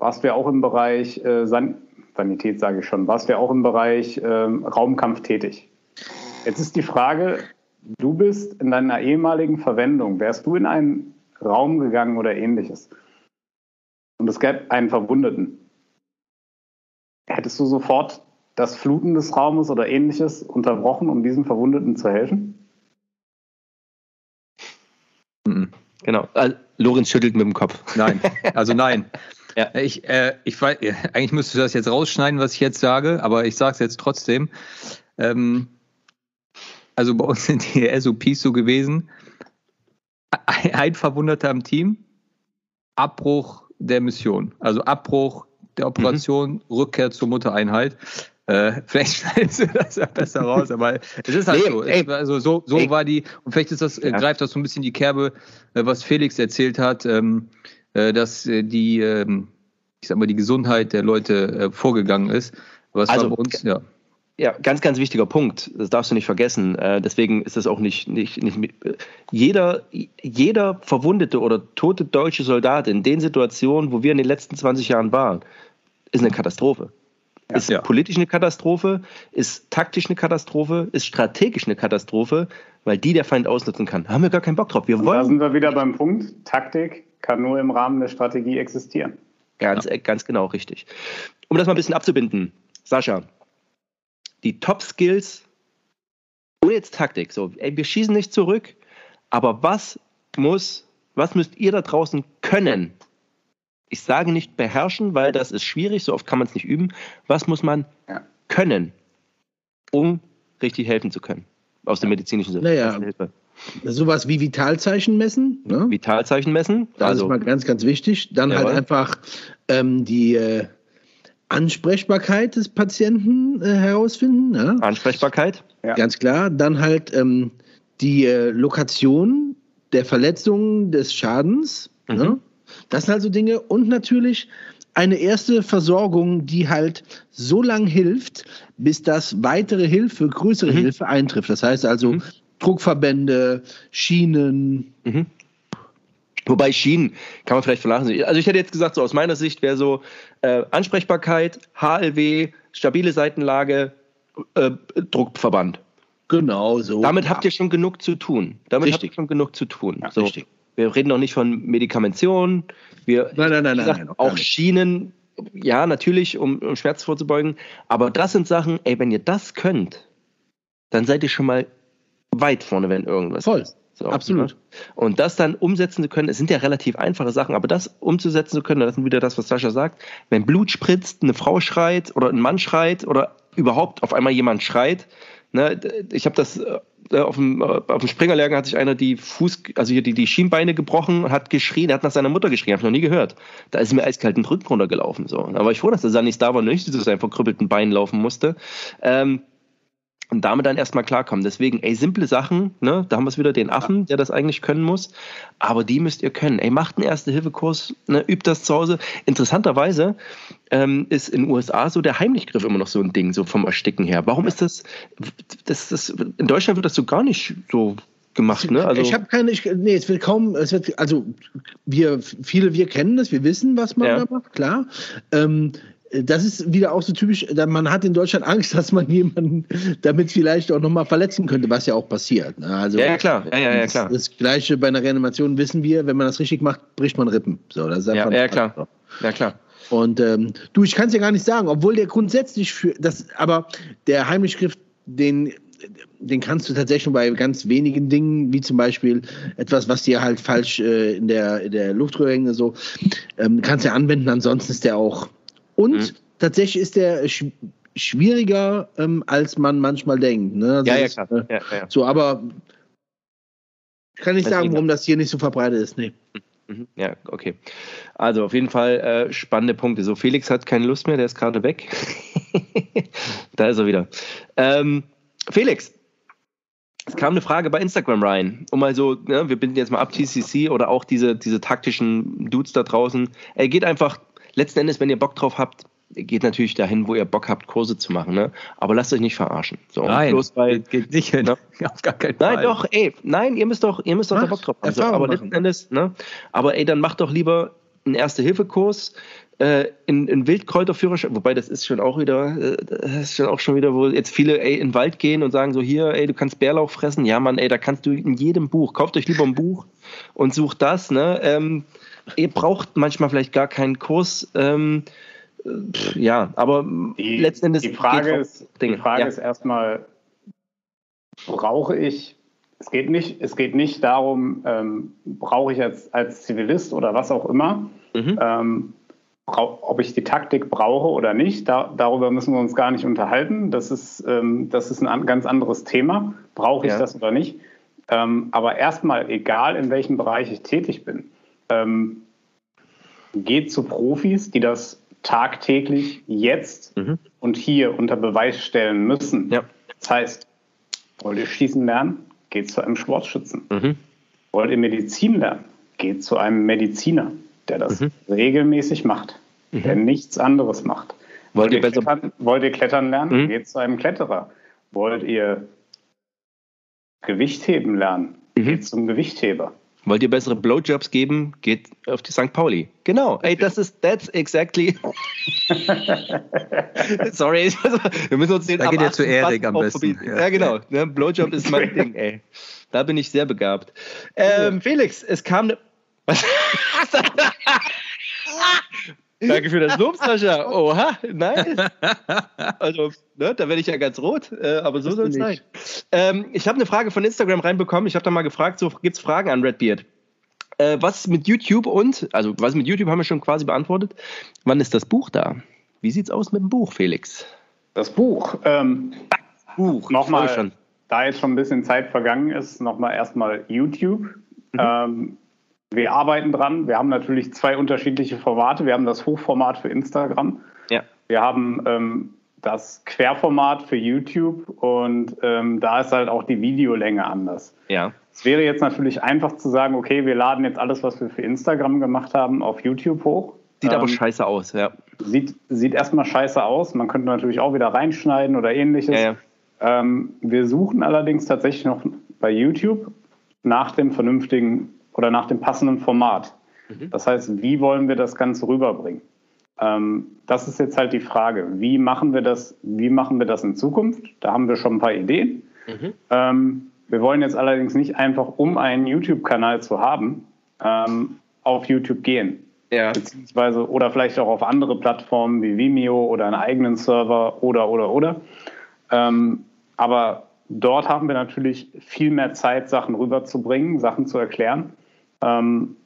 warst du ja auch im Bereich äh, San Sanität, sage ich schon, warst du ja auch im Bereich äh, Raumkampf tätig. Jetzt ist die Frage, du bist in deiner ehemaligen Verwendung, wärst du in einen Raum gegangen oder ähnliches und es gäbe einen Verwundeten, hättest du sofort das Fluten des Raumes oder ähnliches unterbrochen, um diesem Verwundeten zu helfen? Mhm. Genau. Also, Lorenz schüttelt mit dem Kopf. Nein, also nein. Ja. Ich, äh, ich weiß, eigentlich müsstest du das jetzt rausschneiden, was ich jetzt sage, aber ich sage es jetzt trotzdem. Ähm, also bei uns sind die SOPs so gewesen: ein Verwundeter im Team, Abbruch der Mission, also Abbruch der Operation, mhm. Rückkehr zur Muttereinheit. Äh, vielleicht schneidest du das ja besser raus, aber es ist halt nee, so. Ey, also so, so war die, und vielleicht ist das, äh, greift das so ein bisschen die Kerbe, äh, was Felix erzählt hat. Ähm, äh, dass äh, die, ähm, ich sag mal, die Gesundheit der Leute äh, vorgegangen ist. Was also, bei uns, ja. Ja, ganz, ganz wichtiger Punkt. Das darfst du nicht vergessen. deswegen ist es auch nicht, nicht, nicht jeder, jeder verwundete oder tote deutsche Soldat in den Situationen, wo wir in den letzten 20 Jahren waren, ist eine Katastrophe. Ja, ist ja. politisch eine Katastrophe, ist taktisch eine Katastrophe, ist strategisch eine Katastrophe, weil die der Feind ausnutzen kann. Da haben wir gar keinen Bock drauf. Wir wollen, da sind wir wieder beim Punkt. Taktik kann nur im Rahmen der Strategie existieren. Ganz, ja. ganz genau richtig. Um das mal ein bisschen abzubinden, Sascha, die Top-Skills ohne jetzt Taktik, so, ey, wir schießen nicht zurück, aber was muss, was müsst ihr da draußen können? Ich sage nicht beherrschen, weil das ist schwierig, so oft kann man es nicht üben. Was muss man Ja. können, um richtig helfen zu können? Aus der medizinischen Sicht. Naja. Sowas wie Vitalzeichen messen. Ne? Vitalzeichen messen. Das Also, ist mal ganz, ganz wichtig. Dann Jawohl. halt einfach ähm, die äh, Ansprechbarkeit des Patienten äh, herausfinden. Ne? Ansprechbarkeit. Ja. Ganz klar. Dann halt ähm, die äh, Lokation der Verletzung, des Schadens. Mhm. Ne? Das sind halt so Dinge. Und natürlich eine erste Versorgung, die halt so lang hilft, bis das weitere Hilfe, größere Mhm. Hilfe eintrifft. Das heißt also Mhm. Druckverbände, Schienen. Mhm. Wobei Schienen kann man vielleicht vernachlässigen. Also ich hätte jetzt gesagt, so aus meiner Sicht wäre so äh, Ansprechbarkeit, HLW, stabile Seitenlage, äh, Druckverband. Genau so. Damit habt ihr schon genug zu tun. Damit habt Richtig. ihr schon genug zu tun. Ja, so. richtig. Wir reden noch nicht von Medikamentation. Wir, Nein, nein, nein, nein, gesagt, nein, gar auch. Schienen, ja, natürlich, um, um Schmerz vorzubeugen. Aber das sind Sachen, ey, wenn ihr das könnt, dann seid ihr schon mal weit vorne, wenn irgendwas Voll. ist. So, Absolut. ne? Und das dann umsetzen zu können, es sind ja relativ einfache Sachen, aber das umzusetzen zu können, das ist wieder das, was Sascha sagt, wenn Blut spritzt, eine Frau schreit oder ein Mann schreit oder überhaupt auf einmal jemand schreit, ne, ich habe das äh, auf dem, äh, auf dem Springerlehrgang hat sich einer die Fuß, also hier die, die Schienbeine gebrochen und hat geschrien, er hat nach seiner Mutter geschrien, habe ich noch nie gehört. Da ist mir eiskalt den Rücken runtergelaufen. So. Da war ich froh, dass der Sanis da war und nicht zu seinen verkrüppelten Beinen laufen musste. Ähm, und damit dann erstmal klarkommen. Deswegen, ey, simple Sachen, ne, da haben wir es wieder, den Affen, der das eigentlich können muss, aber die müsst ihr können. Ey, macht einen Erste-Hilfe-Kurs, ne, übt das zu Hause. Interessanterweise ähm, ist in den USA so der Heimlichgriff immer noch so ein Ding, so vom Ersticken her. Warum ist das, das, das in Deutschland wird das so gar nicht so gemacht, ne? Also, ich habe keine, ich, nee, es wird kaum, es wird, also wir, viele, wir kennen das, wir wissen, was man Ja. da macht, klar. Ähm, das ist wieder auch so typisch, man hat in Deutschland Angst, dass man jemanden damit vielleicht auch nochmal verletzen könnte, was ja auch passiert. ne? Also, ja, ja, klar, ja, ja, ja, das, klar. das Gleiche bei einer Reanimation wissen wir, wenn man das richtig macht, bricht man Rippen. So, das ist Ja, einfach ja, klar. Ja, klar. Und ähm, du, ich kann es ja gar nicht sagen, obwohl der grundsätzlich für das, aber der Heimlichgriff, den, den kannst du tatsächlich bei ganz wenigen Dingen, wie zum Beispiel etwas, was dir halt falsch äh, in der, in der Luftröhre hängt, so, ähm, kannst du ja anwenden, ansonsten ist der auch. Und Mhm. tatsächlich ist der sch schwieriger, ähm, als man manchmal denkt. Ne? Also Ja, ja, das, klar. äh, Ja, ja. So, aber ich kann nicht sagen, Deswegen- warum das hier nicht so verbreitet ist. Nee. Mhm. Ja, okay. Also auf jeden Fall äh, spannende Punkte. So, Felix hat keine Lust mehr, der ist gerade weg. da ist er wieder. Ähm, Felix, es kam eine Frage bei Instagram rein. Um mal so, ne, wir binden jetzt mal ab TCC oder auch diese, diese taktischen Dudes da draußen. Ey, geht einfach, letzten Endes, wenn ihr Bock drauf habt, geht natürlich dahin, wo ihr Bock habt, Kurse zu machen. Ne? Aber lasst euch nicht verarschen. So, Nein, bloß weil, geht, nicht hin. Ja. Auf gar keinen Fall. Nein, doch, ey, nein, ihr müsst doch, ihr müsst doch da Macht, Bock drauf haben. So, aber machen. letzten Endes, ne? Aber ey, dann macht doch lieber einen Erste-Hilfe-Kurs, äh, in, in Wildkräuterführerschein, wobei das ist schon auch wieder, äh, das ist schon auch schon wieder, wo jetzt viele ey, in den Wald gehen und sagen so, hier, ey, du kannst Bärlauch fressen. Ja, Mann, ey, da kannst du in jedem Buch, kauft euch lieber ein Buch und sucht das, ne? Ähm, ihr braucht manchmal vielleicht gar keinen Kurs, ähm, pff, ja, aber Die, letzten Endes die Frage, geht ist, Dinge. die Frage Ja. ist erstmal, brauche ich, es geht nicht, es geht nicht darum, ähm, brauche ich als, als Zivilist oder was auch immer, Mhm. ähm, ob ich die Taktik brauche oder nicht, da, darüber müssen wir uns gar nicht unterhalten. Das ist, ähm, das ist ein an, ganz anderes Thema. Brauche ich Ja. das oder nicht? Ähm, aber erstmal, egal in welchem Bereich ich tätig bin, ähm, geht zu Profis, die das tagtäglich jetzt Mhm. und hier unter Beweis stellen müssen. Ja. Das heißt, wollt ihr schießen lernen? Geht zu einem Sportschützen. Mhm. Wollt ihr Medizin lernen? Geht zu einem Mediziner, der das Mhm. regelmäßig macht, der nichts anderes macht. Wollt ihr besser klettern, wollt ihr klettern lernen? Mhm. Geht zu einem Kletterer. Wollt ihr Gewichtheben lernen? Mhm. Geht zum Gewichtheber. Wollt ihr bessere Blowjobs geben? Geht auf die St. Pauli. Genau. Ey, das ist, that's exactly. Sorry, wir müssen uns den Da geht ihr zu 18 Erik am besten. Ja. Ja, genau. Ne, Blowjob ist mein Ding, ey. Da bin ich sehr begabt. Ähm, Felix, es kam eine. Was? Danke für das Lob, Sascha. Oha, nice. Also, ne, da werde ich ja ganz rot, äh, aber so soll es sein. Ähm, ich habe eine Frage von Instagram reinbekommen. Ich habe da mal gefragt, so gibt es Fragen an Redbeard. Äh, was mit YouTube und, also was mit YouTube haben wir schon quasi beantwortet. Wann ist das Buch da? Wie sieht's aus mit dem Buch, Felix? Das Buch. Ähm, Buch. Nochmal, da jetzt schon ein bisschen Zeit vergangen ist, nochmal erstmal YouTube. Mhm. Ähm, wir arbeiten dran. Wir haben natürlich zwei unterschiedliche Formate. Wir haben das Hochformat für Instagram. Ja. Wir haben ähm, das Querformat für YouTube und ähm, da ist halt auch die Videolänge anders. Ja. Es wäre jetzt natürlich einfach zu sagen, okay, wir laden jetzt alles, was wir für Instagram gemacht haben, auf YouTube hoch. Sieht ähm, aber scheiße aus, ja. Sieht, sieht erstmal scheiße aus. Man könnte natürlich auch wieder reinschneiden oder ähnliches. Ja, ja. Ähm, wir suchen allerdings tatsächlich noch bei YouTube nach dem vernünftigen oder nach dem passenden Format. Mhm. Das heißt, wie wollen wir das Ganze rüberbringen? Ähm, das ist jetzt halt die Frage. Wie machen wir das, wie machen wir das in Zukunft? Da haben wir schon ein paar Ideen. Mhm. Ähm, wir wollen jetzt allerdings nicht einfach, um einen YouTube-Kanal zu haben, ähm, auf YouTube gehen. Ja. Beziehungsweise oder vielleicht auch auf andere Plattformen wie Vimeo oder einen eigenen Server oder oder oder. Ähm, aber dort haben wir natürlich viel mehr Zeit, Sachen rüberzubringen, Sachen zu erklären. Ähm,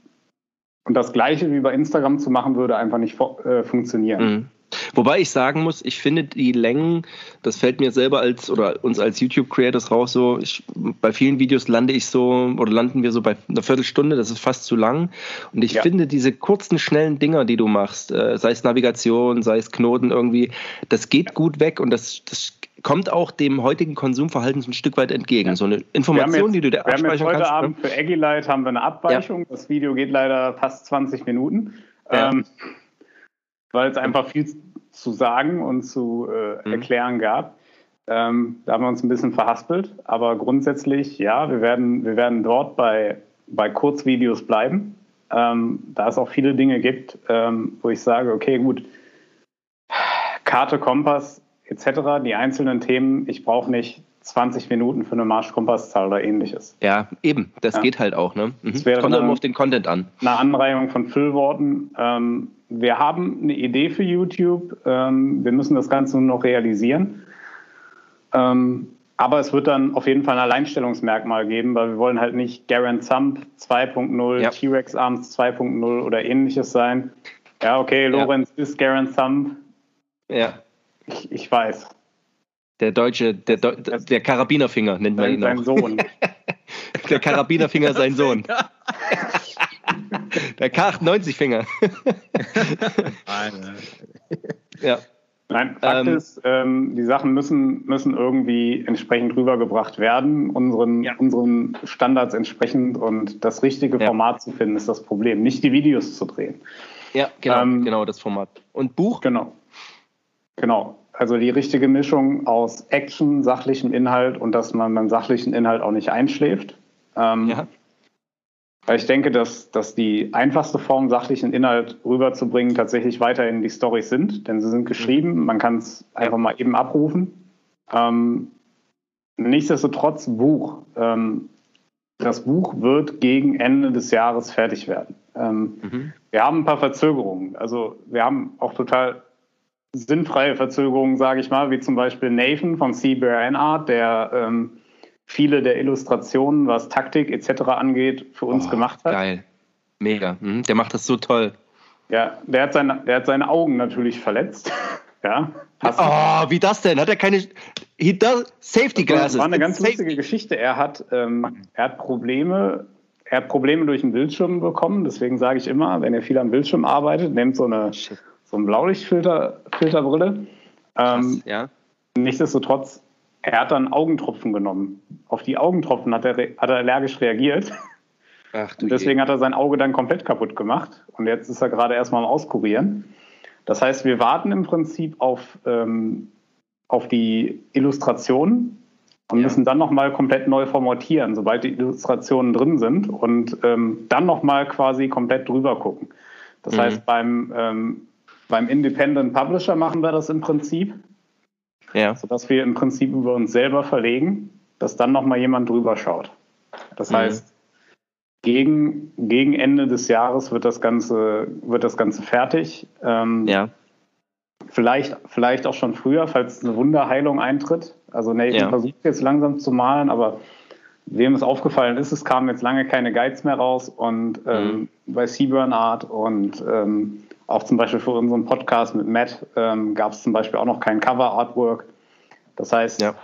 und das Gleiche wie bei Instagram zu machen, würde einfach nicht äh, funktionieren. Mhm. Wobei ich sagen muss, ich finde die Längen, das fällt mir selber als oder uns als YouTube-Creators raus so, ich, bei vielen Videos lande ich so oder landen wir so bei einer Viertelstunde, das ist fast zu lang. Und ich ja. finde diese kurzen, schnellen Dinger, die du machst, äh, sei es Navigation, sei es Knoten irgendwie, das geht gut weg und das, das kommt auch dem heutigen Konsumverhalten so ein Stück weit entgegen. So eine Information, jetzt, die du da abspeichern kannst. Heute ne? Abend für Aggilight haben wir eine Abweichung. Ja. Das Video geht leider fast 20 Minuten, ja. ähm, weil es einfach viel zu sagen und zu äh, mhm. erklären gab. Ähm, da haben wir uns ein bisschen verhaspelt, aber grundsätzlich, ja, wir werden, wir werden dort bei, bei Kurzvideos bleiben, ähm, da es auch viele Dinge gibt, ähm, wo ich sage, okay, gut, Karte, Kompass etc., die einzelnen Themen, ich brauche nicht 20 Minuten für eine Marsch-Kompasszahl oder ähnliches. Ja, eben, das ja. geht halt auch. Ne? Mhm. Es kommt immer auf den Content an. Eine Anreihung von Füllworten. Ähm, wir haben eine Idee für YouTube. Ähm, wir müssen das Ganze nur noch realisieren. Ähm, aber es wird dann auf jeden Fall ein Alleinstellungsmerkmal geben, weil wir wollen halt nicht Garen Thump 2.0, ja. T-Rex Arms 2.0 oder ähnliches sein. Ja, okay, Lorenz ja. ist Garen Thump. Ja. Ich, ich weiß. Der deutsche, der, der Karabinerfinger nennt man ihn sein auch. Sohn. der Karabinerfinger sein Sohn. der K98-Finger. ja. Nein, Fakt ähm, ist, ähm, die Sachen müssen, müssen irgendwie entsprechend rübergebracht werden, unseren, ja. unseren Standards entsprechend. Und das richtige ja. Format zu finden, ist das Problem. Nicht die Videos zu drehen. Ja, genau, ähm, genau das Format. Und Buch? Genau. Genau. Also die richtige Mischung aus Action, sachlichem Inhalt und dass man beim sachlichen Inhalt auch nicht einschläft. Ähm, ja. Weil ich denke, dass, dass die einfachste Form, sachlichen Inhalt rüberzubringen, tatsächlich weiterhin die Storys sind, denn sie sind geschrieben, mhm. man kann es einfach mal eben abrufen. Ähm, nichtsdestotrotz Buch. Ähm, das Buch wird gegen Ende des Jahres fertig werden. Ähm, mhm. Wir haben ein paar Verzögerungen. Also wir haben auch total sinnfreie Verzögerungen, sage ich mal, wie zum Beispiel Nathan von Seabear Art, der ähm, viele der Illustrationen, was Taktik etc. angeht, für uns oh, gemacht hat. Geil. Mega. Mhm. Der macht das so toll. Ja, der hat, seine, der hat seine Augen natürlich verletzt. ja. oh, wie das denn? Hat er keine does Safety Glasses? Das war eine ganz lustige Geschichte. Er hat, ähm, er hat Probleme er hat Probleme durch den Bildschirm bekommen. Deswegen sage ich immer, wenn ihr viel am Bildschirm arbeitet, nehmt so eine Shit so eine Blaulichtfilterbrille. Ähm, ja. Nichtsdestotrotz, er hat dann Augentropfen genommen. Auf die Augentropfen hat er, hat er allergisch reagiert. Ach, und deswegen je. hat er sein Auge dann komplett kaputt gemacht. Und jetzt ist er gerade erstmal am Auskurieren. Das heißt, wir warten im Prinzip auf, ähm, auf die Illustrationen und ja. müssen dann nochmal komplett neu formatieren, sobald die Illustrationen drin sind und ähm, dann nochmal quasi komplett drüber gucken. Das mhm. heißt, beim ähm, beim Independent Publisher machen wir das im Prinzip. Ja. Sodass wir im Prinzip über uns selber verlegen, dass dann nochmal jemand drüber schaut. Das mhm. heißt, gegen, gegen Ende des Jahres wird das Ganze, wird das Ganze fertig. Ähm, ja. Vielleicht, vielleicht auch schon früher, falls eine Wunderheilung eintritt. Also Nathan ja. versucht jetzt langsam zu malen, aber wem es aufgefallen ist, es kamen jetzt lange keine Guides mehr raus und ähm, mhm. bei Seaburn Art und ähm, auch zum Beispiel für unseren Podcast mit Matt ähm, gab es zum Beispiel auch noch kein Cover-Artwork. Das heißt, ja.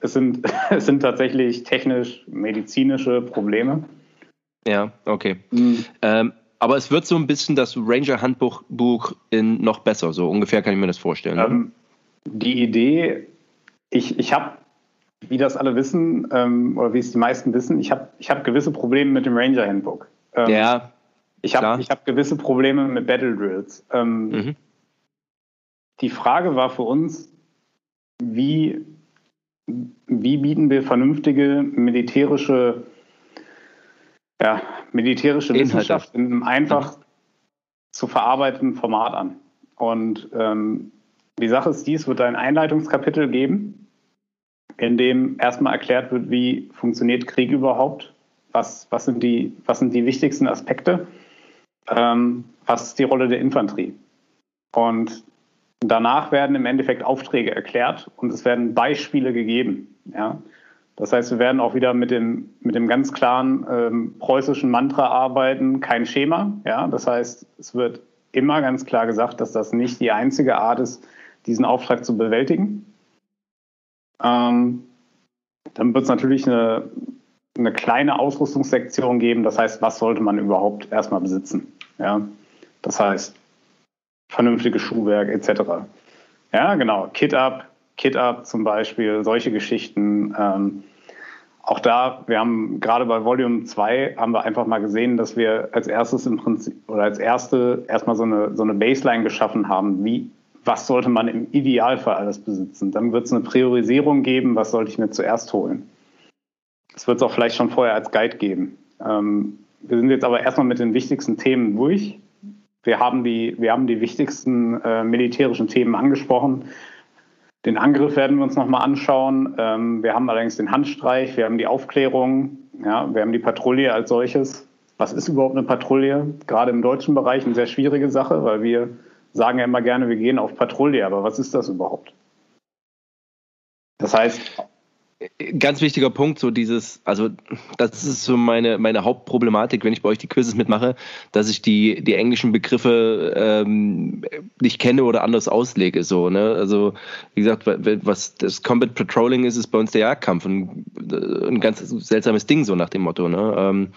es, sind, es sind tatsächlich technisch-medizinische Probleme. Ja, okay. Mhm. Ähm, aber es wird so ein bisschen das Ranger-Handbuch Buch in noch besser, so ungefähr kann ich mir das vorstellen. Ähm, die Idee, ich, ich habe, wie das alle wissen, ähm, oder wie es die meisten wissen, ich habe ich hab gewisse Probleme mit dem Ranger-Handbook. Ähm, ja, ich habe hab gewisse Probleme mit Battle Drills. Ähm, mhm. Die Frage war für uns, wie, wie bieten wir vernünftige militärische, ja, militärische Wissenschaft in einem einfach mhm. zu verarbeitenden Format an? Und ähm, die Sache ist dies, wird ein Einleitungskapitel geben, in dem erstmal erklärt wird, wie funktioniert Krieg überhaupt, was, was, sind, die, was sind die wichtigsten Aspekte ähm, was ist die Rolle der Infanterie? Und danach werden im Endeffekt Aufträge erklärt und es werden Beispiele gegeben. Ja? Das heißt, wir werden auch wieder mit dem, mit dem ganz klaren ähm, preußischen Mantra arbeiten, kein Schema. Ja? Das heißt, es wird immer ganz klar gesagt, dass das nicht die einzige Art ist, diesen Auftrag zu bewältigen. Ähm, dann wird es natürlich eine, eine kleine Ausrüstungssektion geben. Das heißt, was sollte man überhaupt erstmal besitzen? Ja, das heißt, vernünftiges Schuhwerk etc. Ja, genau. Kit-Up, Kit-Up zum Beispiel, solche Geschichten. Ähm, auch da, wir haben gerade bei Volume 2 haben wir einfach mal gesehen, dass wir als erstes im Prinzip oder als erste erstmal so eine, so eine Baseline geschaffen haben. Wie, was sollte man im Idealfall alles besitzen? Dann wird es eine Priorisierung geben, was sollte ich mir zuerst holen. Es wird es auch vielleicht schon vorher als Guide geben. Ähm, wir sind jetzt aber erstmal mit den wichtigsten Themen durch. Wir haben die, wir haben die wichtigsten äh, militärischen Themen angesprochen. Den Angriff werden wir uns nochmal anschauen. Ähm, wir haben allerdings den Handstreich, wir haben die Aufklärung, ja, wir haben die Patrouille als solches. Was ist überhaupt eine Patrouille? Gerade im deutschen Bereich eine sehr schwierige Sache, weil wir sagen ja immer gerne, wir gehen auf Patrouille, aber was ist das überhaupt? Das heißt, ganz wichtiger Punkt, so dieses, also das ist so meine, meine Hauptproblematik, wenn ich bei euch die Quizzes mitmache, dass ich die, die englischen Begriffe ähm, nicht kenne oder anders auslege. So, ne? Also wie gesagt, was das Combat Patrolling ist, ist bei uns der Jagdkampf. Ein, ein ganz seltsames Ding, so nach dem Motto. Ne? Ähm,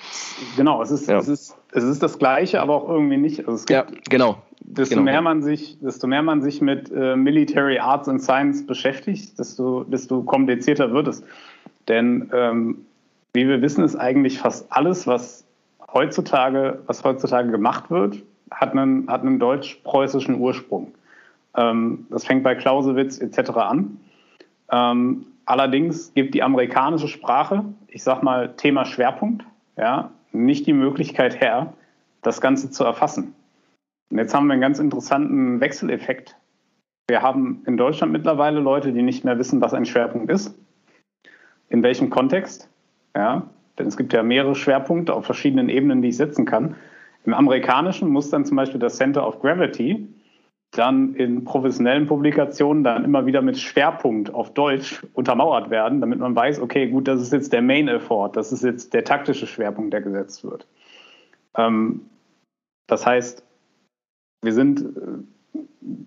genau, es ist, ja. es, ist, es ist das Gleiche, aber auch irgendwie nicht. Also ja, genau desto genau. mehr man sich, desto mehr man sich mit äh, Military Arts and Science beschäftigt, desto, desto komplizierter wird es. Denn ähm, wie wir wissen, ist eigentlich fast alles, was heutzutage, was heutzutage gemacht wird, hat einen, hat einen deutsch-preußischen Ursprung. Ähm, das fängt bei Clausewitz etc. an. Ähm, allerdings gibt die amerikanische Sprache, ich sag mal Thema Schwerpunkt, ja, nicht die Möglichkeit her, das Ganze zu erfassen. Und jetzt haben wir einen ganz interessanten Wechseleffekt. Wir haben in Deutschland mittlerweile Leute, die nicht mehr wissen, was ein Schwerpunkt ist. In welchem Kontext? Ja, denn es gibt ja mehrere Schwerpunkte auf verschiedenen Ebenen, die ich setzen kann. Im amerikanischen muss dann zum Beispiel das Center of Gravity dann in professionellen Publikationen dann immer wieder mit Schwerpunkt auf Deutsch untermauert werden, damit man weiß, okay, gut, das ist jetzt der Main Effort, das ist jetzt der taktische Schwerpunkt, der gesetzt wird. Ähm, das heißt, wir sind,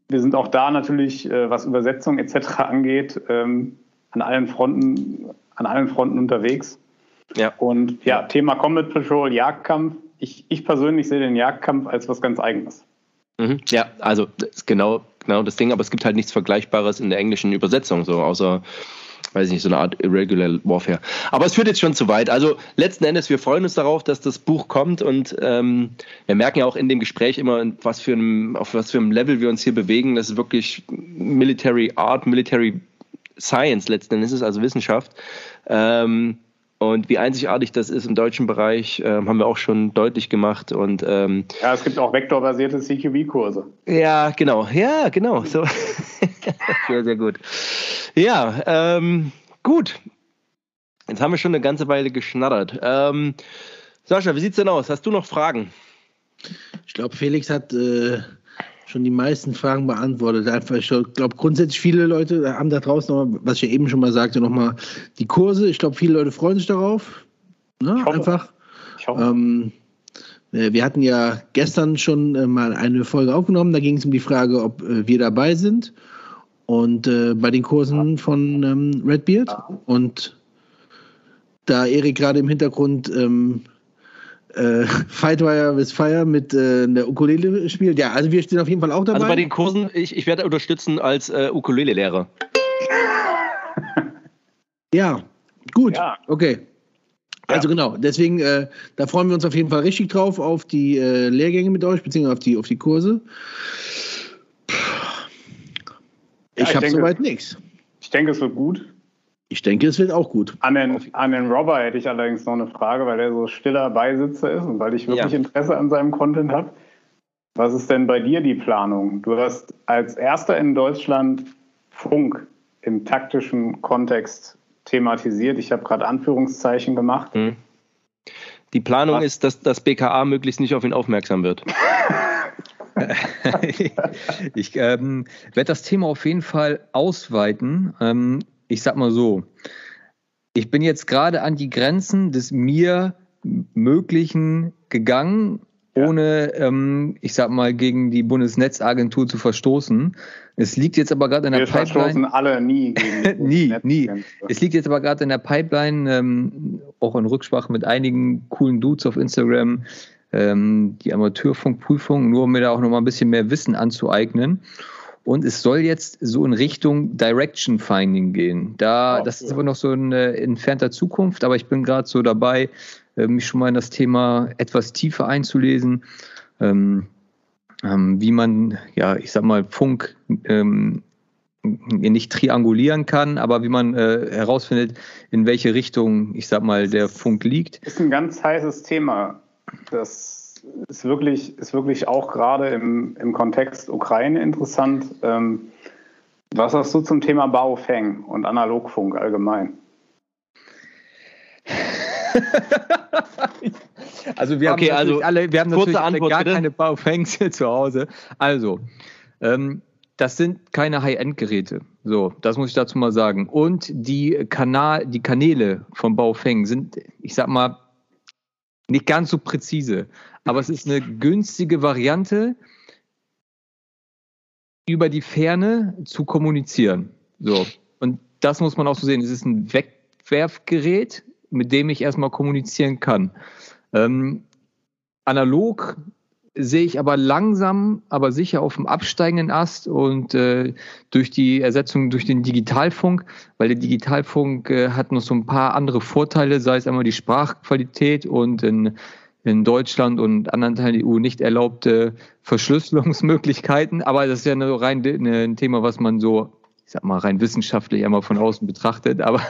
wir sind auch da natürlich, äh, was Übersetzung etc. angeht, ähm, an allen Fronten, an allen Fronten unterwegs. Ja. Und ja, Thema Combat Patrol, Jagdkampf. Ich, ich persönlich sehe den Jagdkampf als was ganz Eigenes. Mhm. Ja, also das ist genau, genau das Ding, aber es gibt halt nichts Vergleichbares in der englischen Übersetzung, so außer weiß ich nicht, so eine Art Irregular Warfare. Aber es führt jetzt schon zu weit. Also letzten Endes, wir freuen uns darauf, dass das Buch kommt und ähm, wir merken ja auch in dem Gespräch immer, was für einem, auf was für einem Level wir uns hier bewegen. Das ist wirklich Military Art, Military Science letzten Endes, also Wissenschaft. Ähm, und wie einzigartig das ist im deutschen Bereich, äh, haben wir auch schon deutlich gemacht. Und, ähm, ja, es gibt auch vektorbasierte CQB-Kurse. Ja, genau. Ja, genau. So. sehr, sehr gut. Ja, ähm, gut. Jetzt haben wir schon eine ganze Weile geschnattert. Ähm, Sascha, wie sieht's denn aus? Hast du noch Fragen? Ich glaube, Felix hat äh, schon die meisten Fragen beantwortet. Einfach, ich glaube, grundsätzlich viele Leute haben da draußen noch, was ich ja eben schon mal sagte, nochmal die Kurse. Ich glaube, viele Leute freuen sich darauf. Ne? Ich hoffe. Einfach. Ich hoffe. Ähm, äh, wir hatten ja gestern schon äh, mal eine Folge aufgenommen. Da ging es um die Frage, ob äh, wir dabei sind. Und äh, bei den Kursen von ähm, Redbeard. Und da Erik gerade im Hintergrund ähm, äh, Fightwire with Fire mit äh, der Ukulele spielt. Ja, also wir stehen auf jeden Fall auch dabei. Also bei den Kursen, ich, ich werde unterstützen als äh, Ukulele-Lehrer. ja, gut. Ja. Okay. Also genau, deswegen, äh, da freuen wir uns auf jeden Fall richtig drauf, auf die äh, Lehrgänge mit euch, beziehungsweise auf die, auf die Kurse. Ich Ja, ich habe soweit nichts. Ich denke, es wird gut. Ich denke, es wird auch gut. An den, an den Robber hätte ich allerdings noch eine Frage, weil er so stiller Beisitzer ist und weil ich wirklich Ja. Interesse an seinem Content habe. Was ist denn bei dir die Planung? Du hast als erster in Deutschland Funk im taktischen Kontext thematisiert. Ich habe gerade Anführungszeichen gemacht. Hm. Die Planung Was? ist, dass das BKA möglichst nicht auf ihn aufmerksam wird. ich ähm, werde das Thema auf jeden Fall ausweiten. Ähm, ich sag mal so, ich bin jetzt gerade an die Grenzen des mir Möglichen gegangen, Ja. ohne, ähm, ich sag mal, gegen die Bundesnetzagentur zu verstoßen. Es liegt jetzt aber gerade in der Wir Pipeline. verstoßen alle nie gegen die Nie, nie. Es liegt jetzt aber gerade in der Pipeline, ähm, auch in Rücksprache mit einigen coolen Dudes auf Instagram, ähm, die Amateurfunkprüfung, nur um mir da auch nochmal ein bisschen mehr Wissen anzueignen. Und es soll jetzt so in Richtung Direction Finding gehen. Da, Oh, das ist aber noch so in äh, entfernter Zukunft, aber ich bin gerade so dabei, äh, mich schon mal in das Thema etwas tiefer einzulesen. Ähm, ähm, wie man, ja, ich sag mal, Funk ähm, nicht triangulieren kann, aber wie man äh, herausfindet, in welche Richtung, ich sag mal, der Funk liegt. ist ein ganz heißes Thema. Das ist wirklich, ist wirklich auch gerade im, im Kontext Ukraine interessant. Ähm, was hast du zum Thema Baofeng und Analogfunk allgemein? Also wir Okay, haben also, natürlich alle, wir haben natürlich alle Antwort, gar bitte. keine Baofangs hier zu Hause. Also, ähm, das sind keine High-End-Geräte. So, das muss ich dazu mal sagen. Und die Kanal, die Kanäle von Baofeng sind, ich sag mal, nicht ganz so präzise. Aber es ist eine günstige Variante, über die Ferne zu kommunizieren. So. Und das muss man auch so sehen. Es ist ein Wegwerfgerät, mit dem ich erstmal kommunizieren kann. Ähm, analog sehe ich aber langsam, aber sicher auf dem absteigenden Ast und äh, durch die Ersetzung durch den Digitalfunk, weil der Digitalfunk äh, hat noch so ein paar andere Vorteile, sei es einmal die Sprachqualität und in, in Deutschland und anderen Teilen der EU nicht erlaubte Verschlüsselungsmöglichkeiten, aber das ist ja nur rein eine, ein Thema, was man so ich sag mal, rein wissenschaftlich einmal von außen betrachtet, aber,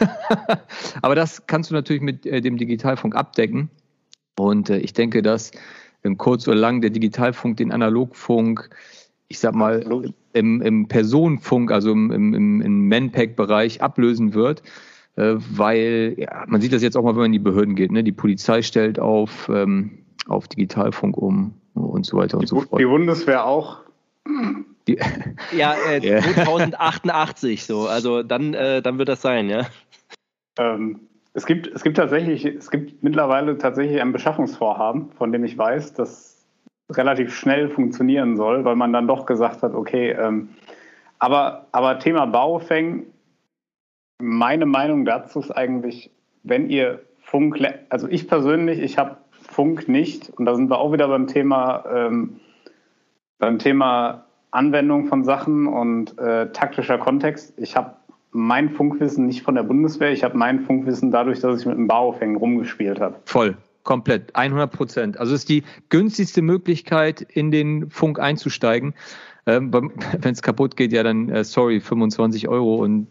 aber das kannst du natürlich mit äh, dem Digitalfunk abdecken. Und äh, ich denke, dass in kurz oder lang der Digitalfunk den Analogfunk, ich sag mal, im, im Personenfunk, also im, im, im, im Manpack-Bereich ablösen wird. Äh, weil, ja, man sieht das jetzt auch mal, wenn man in die Behörden geht, ne? Die Polizei stellt auf, ähm, auf Digitalfunk um und so weiter und so fort. Die Bundeswehr auch. Die, Ja, äh, Ja. 2088 so. Also dann, äh, dann wird das sein, ja. Ähm, es, gibt, es gibt tatsächlich, es gibt mittlerweile tatsächlich ein Beschaffungsvorhaben, von dem ich weiß, dass relativ schnell funktionieren soll, weil man dann doch gesagt hat, okay, ähm, aber, aber Thema Baofeng, meine Meinung dazu ist eigentlich, wenn ihr Funk, also ich persönlich, ich habe Funk nicht und da sind wir auch wieder beim Thema, ähm, beim Thema Anwendung von Sachen und äh, taktischer Kontext. Ich habe mein Funkwissen nicht von der Bundeswehr, ich habe mein Funkwissen dadurch, dass ich mit dem Baofeng rumgespielt habe. Voll, komplett, 100 Prozent. Also es ist die günstigste Möglichkeit, in den Funk einzusteigen. Ähm, Wenn es kaputt geht, ja dann, äh, sorry, 25 Euro und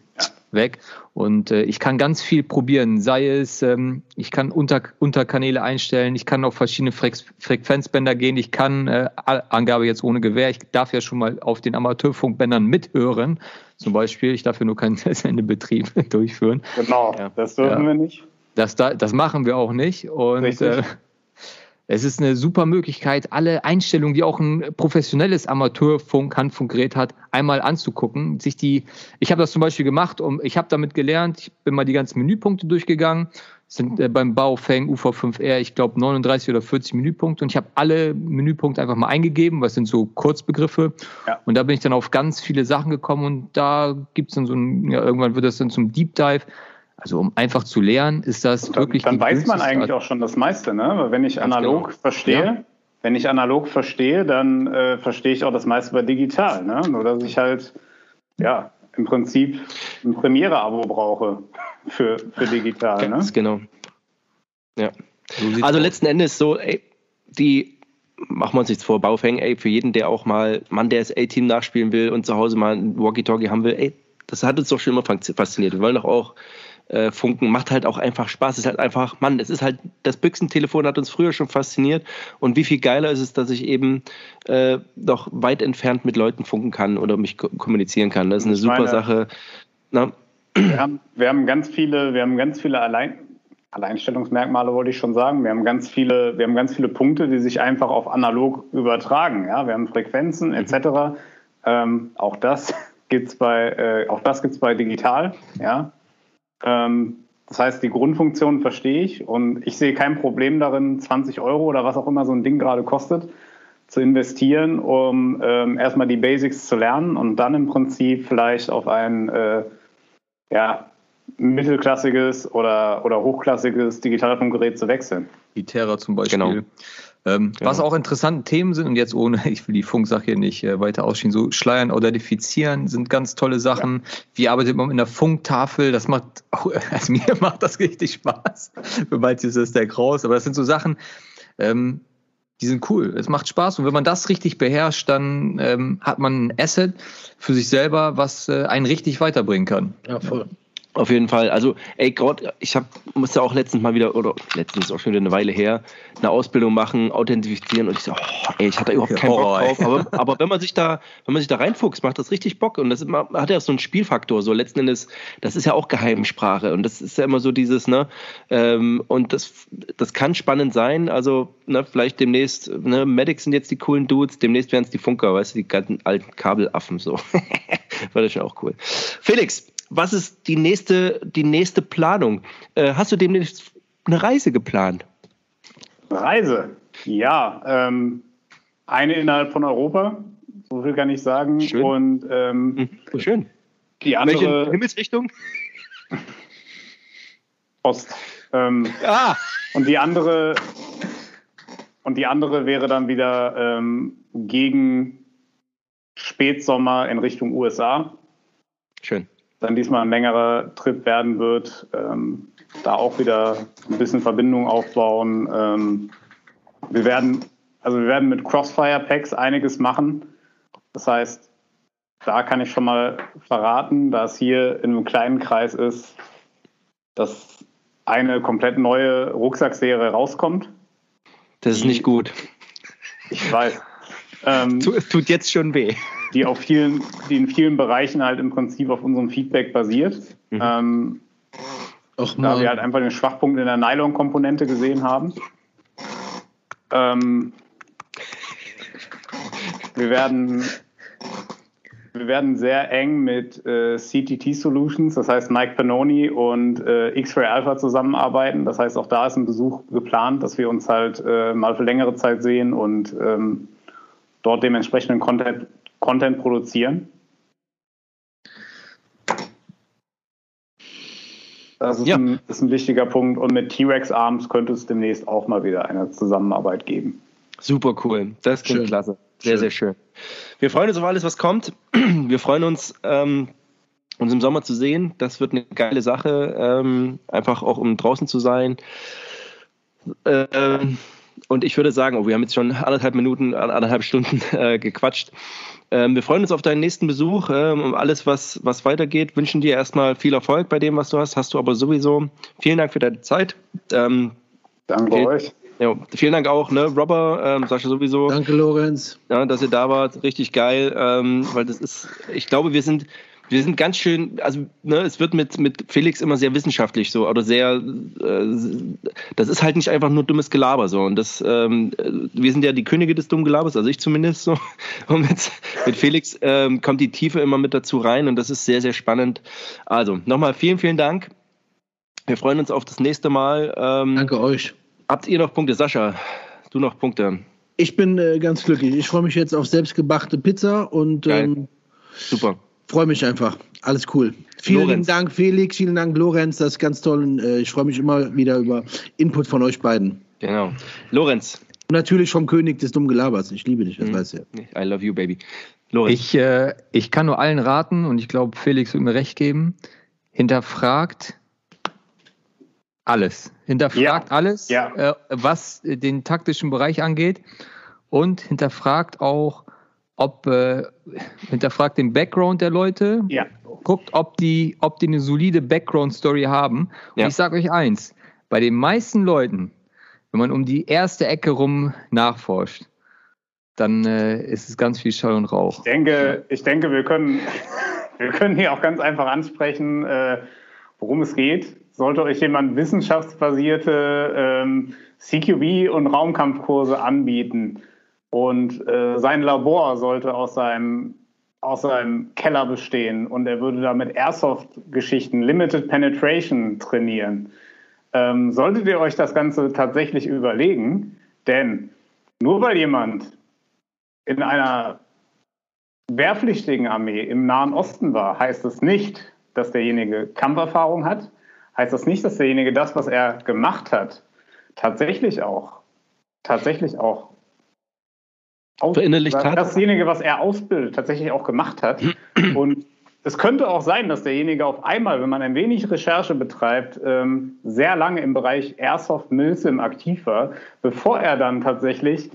weg. Und äh, ich kann ganz viel probieren, sei es, ähm, ich kann Unter Unterkanäle einstellen, ich kann auf verschiedene Frex Frequenzbänder gehen, ich kann, äh, Angabe jetzt ohne Gewehr, ich darf ja schon mal auf den Amateurfunkbändern mithören, zum Beispiel, ich darf ja nur keinen Sendebetrieb durchführen. Genau, Ja. das dürfen Ja. wir nicht. Das, da, das machen wir auch nicht. Und äh, es ist eine super Möglichkeit, alle Einstellungen, die auch ein professionelles Amateurfunk, Handfunkgerät hat, einmal anzugucken. Sich die, ich habe das zum Beispiel gemacht, um, ich habe damit gelernt, ich bin mal die ganzen Menüpunkte durchgegangen, sind äh, beim Baufeng UV5R, ich glaube 39 oder 40 Menüpunkte. Und ich habe alle Menüpunkte einfach mal eingegeben, was sind so Kurzbegriffe. Ja. und da bin ich dann auf ganz viele Sachen gekommen. Und da gibt es dann so ein, ja, irgendwann wird das dann zum Deep Dive also um einfach zu lernen, ist das dann, wirklich. Dann weiß man eigentlich auch schon das meiste, ne? Weil wenn ich Ganz analog genau. verstehe, ja. wenn ich analog verstehe, dann äh, verstehe ich auch das meiste bei digital, ne? Nur dass ich halt ja im Prinzip ein Premiere-Abo brauche für, für digital. Ganz ne? genau. Ja. So also letzten Endes so, ey, die machen wir uns nichts vor, Baufeng, ey, für jeden, der auch mal, Mann, der das A-Team nachspielen will und zu Hause mal ein Walkie-Talkie haben will, ey, das hat uns doch schon immer fasziniert. Wir wollen doch auch äh, Funken macht halt auch einfach Spaß. Es ist halt einfach, Mann, es ist halt, das Büchsentelefon hat uns früher schon fasziniert und wie viel geiler ist es, dass ich eben äh, doch weit entfernt mit Leuten funken kann oder mich kommunizieren kann. Das ist eine ich super meine, Sache. Na? Wir haben, wir haben ganz viele, wir haben ganz viele Allein, Alleinstellungsmerkmale wollte ich schon sagen. Wir haben ganz viele, wir haben ganz viele Punkte, die sich einfach auf analog übertragen. Ja, wir haben Frequenzen etc. Mhm. Ähm, auch das gibt's bei, äh, auch das gibt's bei digital. Ja, das heißt, die Grundfunktion verstehe ich und ich sehe kein Problem darin, 20 Euro oder was auch immer so ein Ding gerade kostet, zu investieren, um ähm, erstmal die Basics zu lernen und dann im Prinzip vielleicht auf ein äh, ja, mittelklassiges oder, oder hochklassiges Digitalfunkgerät zu wechseln. Die Terra zum Beispiel. Genau. Ähm, genau. Was auch interessante Themen sind, und jetzt ohne, ich will die Funksache hier nicht äh, weiter ausschieben, so Schleiern oder Identifizieren sind ganz tolle Sachen. Ja. Wie arbeitet man mit einer Funktafel? Das macht also mir macht das richtig Spaß. Für manche ist das der Graus, aber das sind so Sachen, ähm, die sind cool. Es macht Spaß. Und wenn man das richtig beherrscht, dann ähm, hat man ein Asset für sich selber, was äh, einen richtig weiterbringen kann. Ja, voll. Auf jeden Fall. Also, ey, Gott, ich hab, musste auch letztens mal wieder, oder letztens auch schon wieder eine Weile her, eine Ausbildung machen, authentifizieren und ich so, oh, ey, ich hatte überhaupt keinen Bock drauf. Aber, aber wenn man sich da, wenn man sich da reinfuchst, macht das richtig Bock und das immer, hat ja so einen Spielfaktor. So letzten Endes, das ist ja auch Geheimsprache und das ist ja immer so dieses, ne, ähm, und das, das kann spannend sein. Also, ne, vielleicht demnächst, ne, Medics sind jetzt die coolen Dudes, demnächst werden es die Funker, weißt du, die ganzen alten Kabelaffen, so. War das schon auch cool. Felix, was ist die nächste, die nächste Planung? Äh, hast du demnächst eine Reise geplant? Reise? Ja, ähm, eine innerhalb von Europa, so viel kann ich sagen. Schön. Und ähm, hm, schön. Die andere Welche Himmelsrichtung? Ost. Ähm, ah. Und die andere und die andere wäre dann wieder ähm, gegen Spätsommer in Richtung USA. Dann diesmal ein längerer Trip werden wird. Ähm, da auch wieder ein bisschen Verbindung aufbauen. Ähm, wir werden, also wir werden mit Crossfire Packs einiges machen. Das heißt, da kann ich schon mal verraten, da es hier in einem kleinen Kreis ist, dass eine komplett neue Rucksackserie rauskommt. Das ist nicht gut. Ich weiß. Ähm, es tut jetzt schon weh die auf vielen, die in vielen Bereichen halt im Prinzip auf unserem Feedback basiert. Mhm. Ähm, Och, da wir halt einfach den Schwachpunkt in der Nylon-Komponente gesehen haben. Ähm, wir werden wir werden sehr eng mit äh, CTT Solutions, das heißt Mike Panoni und äh, X-Ray Alpha zusammenarbeiten. Das heißt, auch da ist ein Besuch geplant, dass wir uns halt äh, mal für längere Zeit sehen und ähm, dort dementsprechenden Content Content produzieren. Das ist, ja. ein, ist ein wichtiger Punkt. Und mit T-Rex Arms könnte es demnächst auch mal wieder eine Zusammenarbeit geben. Super cool. Das klingt schön. klasse. Sehr, schön. sehr schön. Wir freuen uns auf alles, was kommt. Wir freuen uns, ähm, uns im Sommer zu sehen. Das wird eine geile Sache. Ähm, einfach auch, um draußen zu sein. Ähm, und ich würde sagen, oh, wir haben jetzt schon anderthalb Minuten, anderthalb Stunden äh, gequatscht. Ähm, wir freuen uns auf deinen nächsten Besuch. Ähm, alles, was, was weitergeht, wünschen dir erstmal viel Erfolg bei dem, was du hast. Hast du aber sowieso. Vielen Dank für deine Zeit. Ähm, Danke viel, euch. Ja, vielen Dank auch, ne, Robber, ähm, Sascha sowieso. Danke, Lorenz. Ja, dass ihr da wart. Richtig geil, ähm, weil das ist, ich glaube, wir sind, wir sind ganz schön, also ne, es wird mit, mit Felix immer sehr wissenschaftlich so, oder sehr, äh, das ist halt nicht einfach nur dummes Gelaber so. Und das, ähm, wir sind ja die Könige des dummen Gelabers, also ich zumindest so. Und mit, mit Felix ähm, kommt die Tiefe immer mit dazu rein und das ist sehr, sehr spannend. Also nochmal vielen, vielen Dank. Wir freuen uns auf das nächste Mal. Ähm, Danke euch. Habt ihr noch Punkte? Sascha, du noch Punkte? Ich bin äh, ganz glücklich. Ich freue mich jetzt auf selbstgebachte Pizza und ähm, super. Freue mich einfach. Alles cool. Vielen Lorenz. Dank, Felix. Vielen Dank, Lorenz. Das ist ganz toll. Und, äh, ich freue mich immer wieder über Input von euch beiden. Genau. Lorenz. Und natürlich vom König des dummen Gelabers. Ich liebe dich, das mhm. weißt du ja. I love you, baby. Lorenz. Ich, äh, ich kann nur allen raten und ich glaube, Felix wird mir recht geben. Hinterfragt alles. Hinterfragt ja. alles, ja. Äh, was den taktischen Bereich angeht und hinterfragt auch, ob äh, hinterfragt den Background der Leute, ja. guckt, ob die, ob die eine solide Background-Story haben. Und ja. ich sage euch eins: Bei den meisten Leuten, wenn man um die erste Ecke rum nachforscht, dann äh, ist es ganz viel Schall und Rauch. Ich denke, ich denke, wir können, wir können hier auch ganz einfach ansprechen, äh, worum es geht. Sollte euch jemand wissenschaftsbasierte ähm, CQB und Raumkampfkurse anbieten, und äh, sein Labor sollte aus seinem, aus seinem Keller bestehen und er würde da mit Airsoft-Geschichten, Limited Penetration trainieren. Ähm, solltet ihr euch das Ganze tatsächlich überlegen, denn nur weil jemand in einer wehrpflichtigen Armee im Nahen Osten war, heißt es nicht, dass derjenige Kampferfahrung hat, heißt das nicht, dass derjenige das, was er gemacht hat, tatsächlich auch, tatsächlich auch verinnerlicht hat. Dasjenige, was er ausbildet, tatsächlich auch gemacht hat. Und es könnte auch sein, dass derjenige auf einmal, wenn man ein wenig Recherche betreibt, ähm, sehr lange im Bereich Airsoft Milsim aktiv war, bevor er dann tatsächlich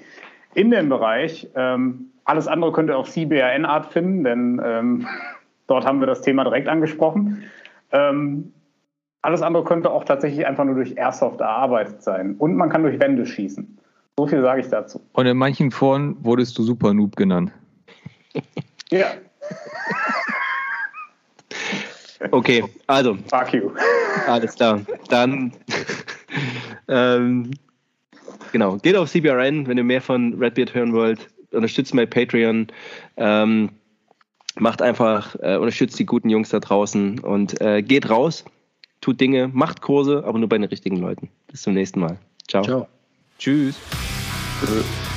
in dem Bereich, ähm, alles andere könnte auch CBRN-Art finden, denn ähm, dort haben wir das Thema direkt angesprochen. alles andere könnte auch tatsächlich einfach nur durch Airsoft erarbeitet sein. Und man kann durch Wände schießen. So viel sage ich dazu. Und in manchen Foren wurdest du Super Noob genannt. ja. Okay, also. Fuck you. Alles klar. Dann, ähm, genau, geht auf CBRN, wenn ihr mehr von Redbeard hören wollt. Unterstützt mein Patreon. Ähm, macht einfach, äh, unterstützt die guten Jungs da draußen und äh, geht raus, tut Dinge, macht Kurse, aber nur bei den richtigen Leuten. Bis zum nächsten Mal. Ciao. Ciao. Tschüss. Uh,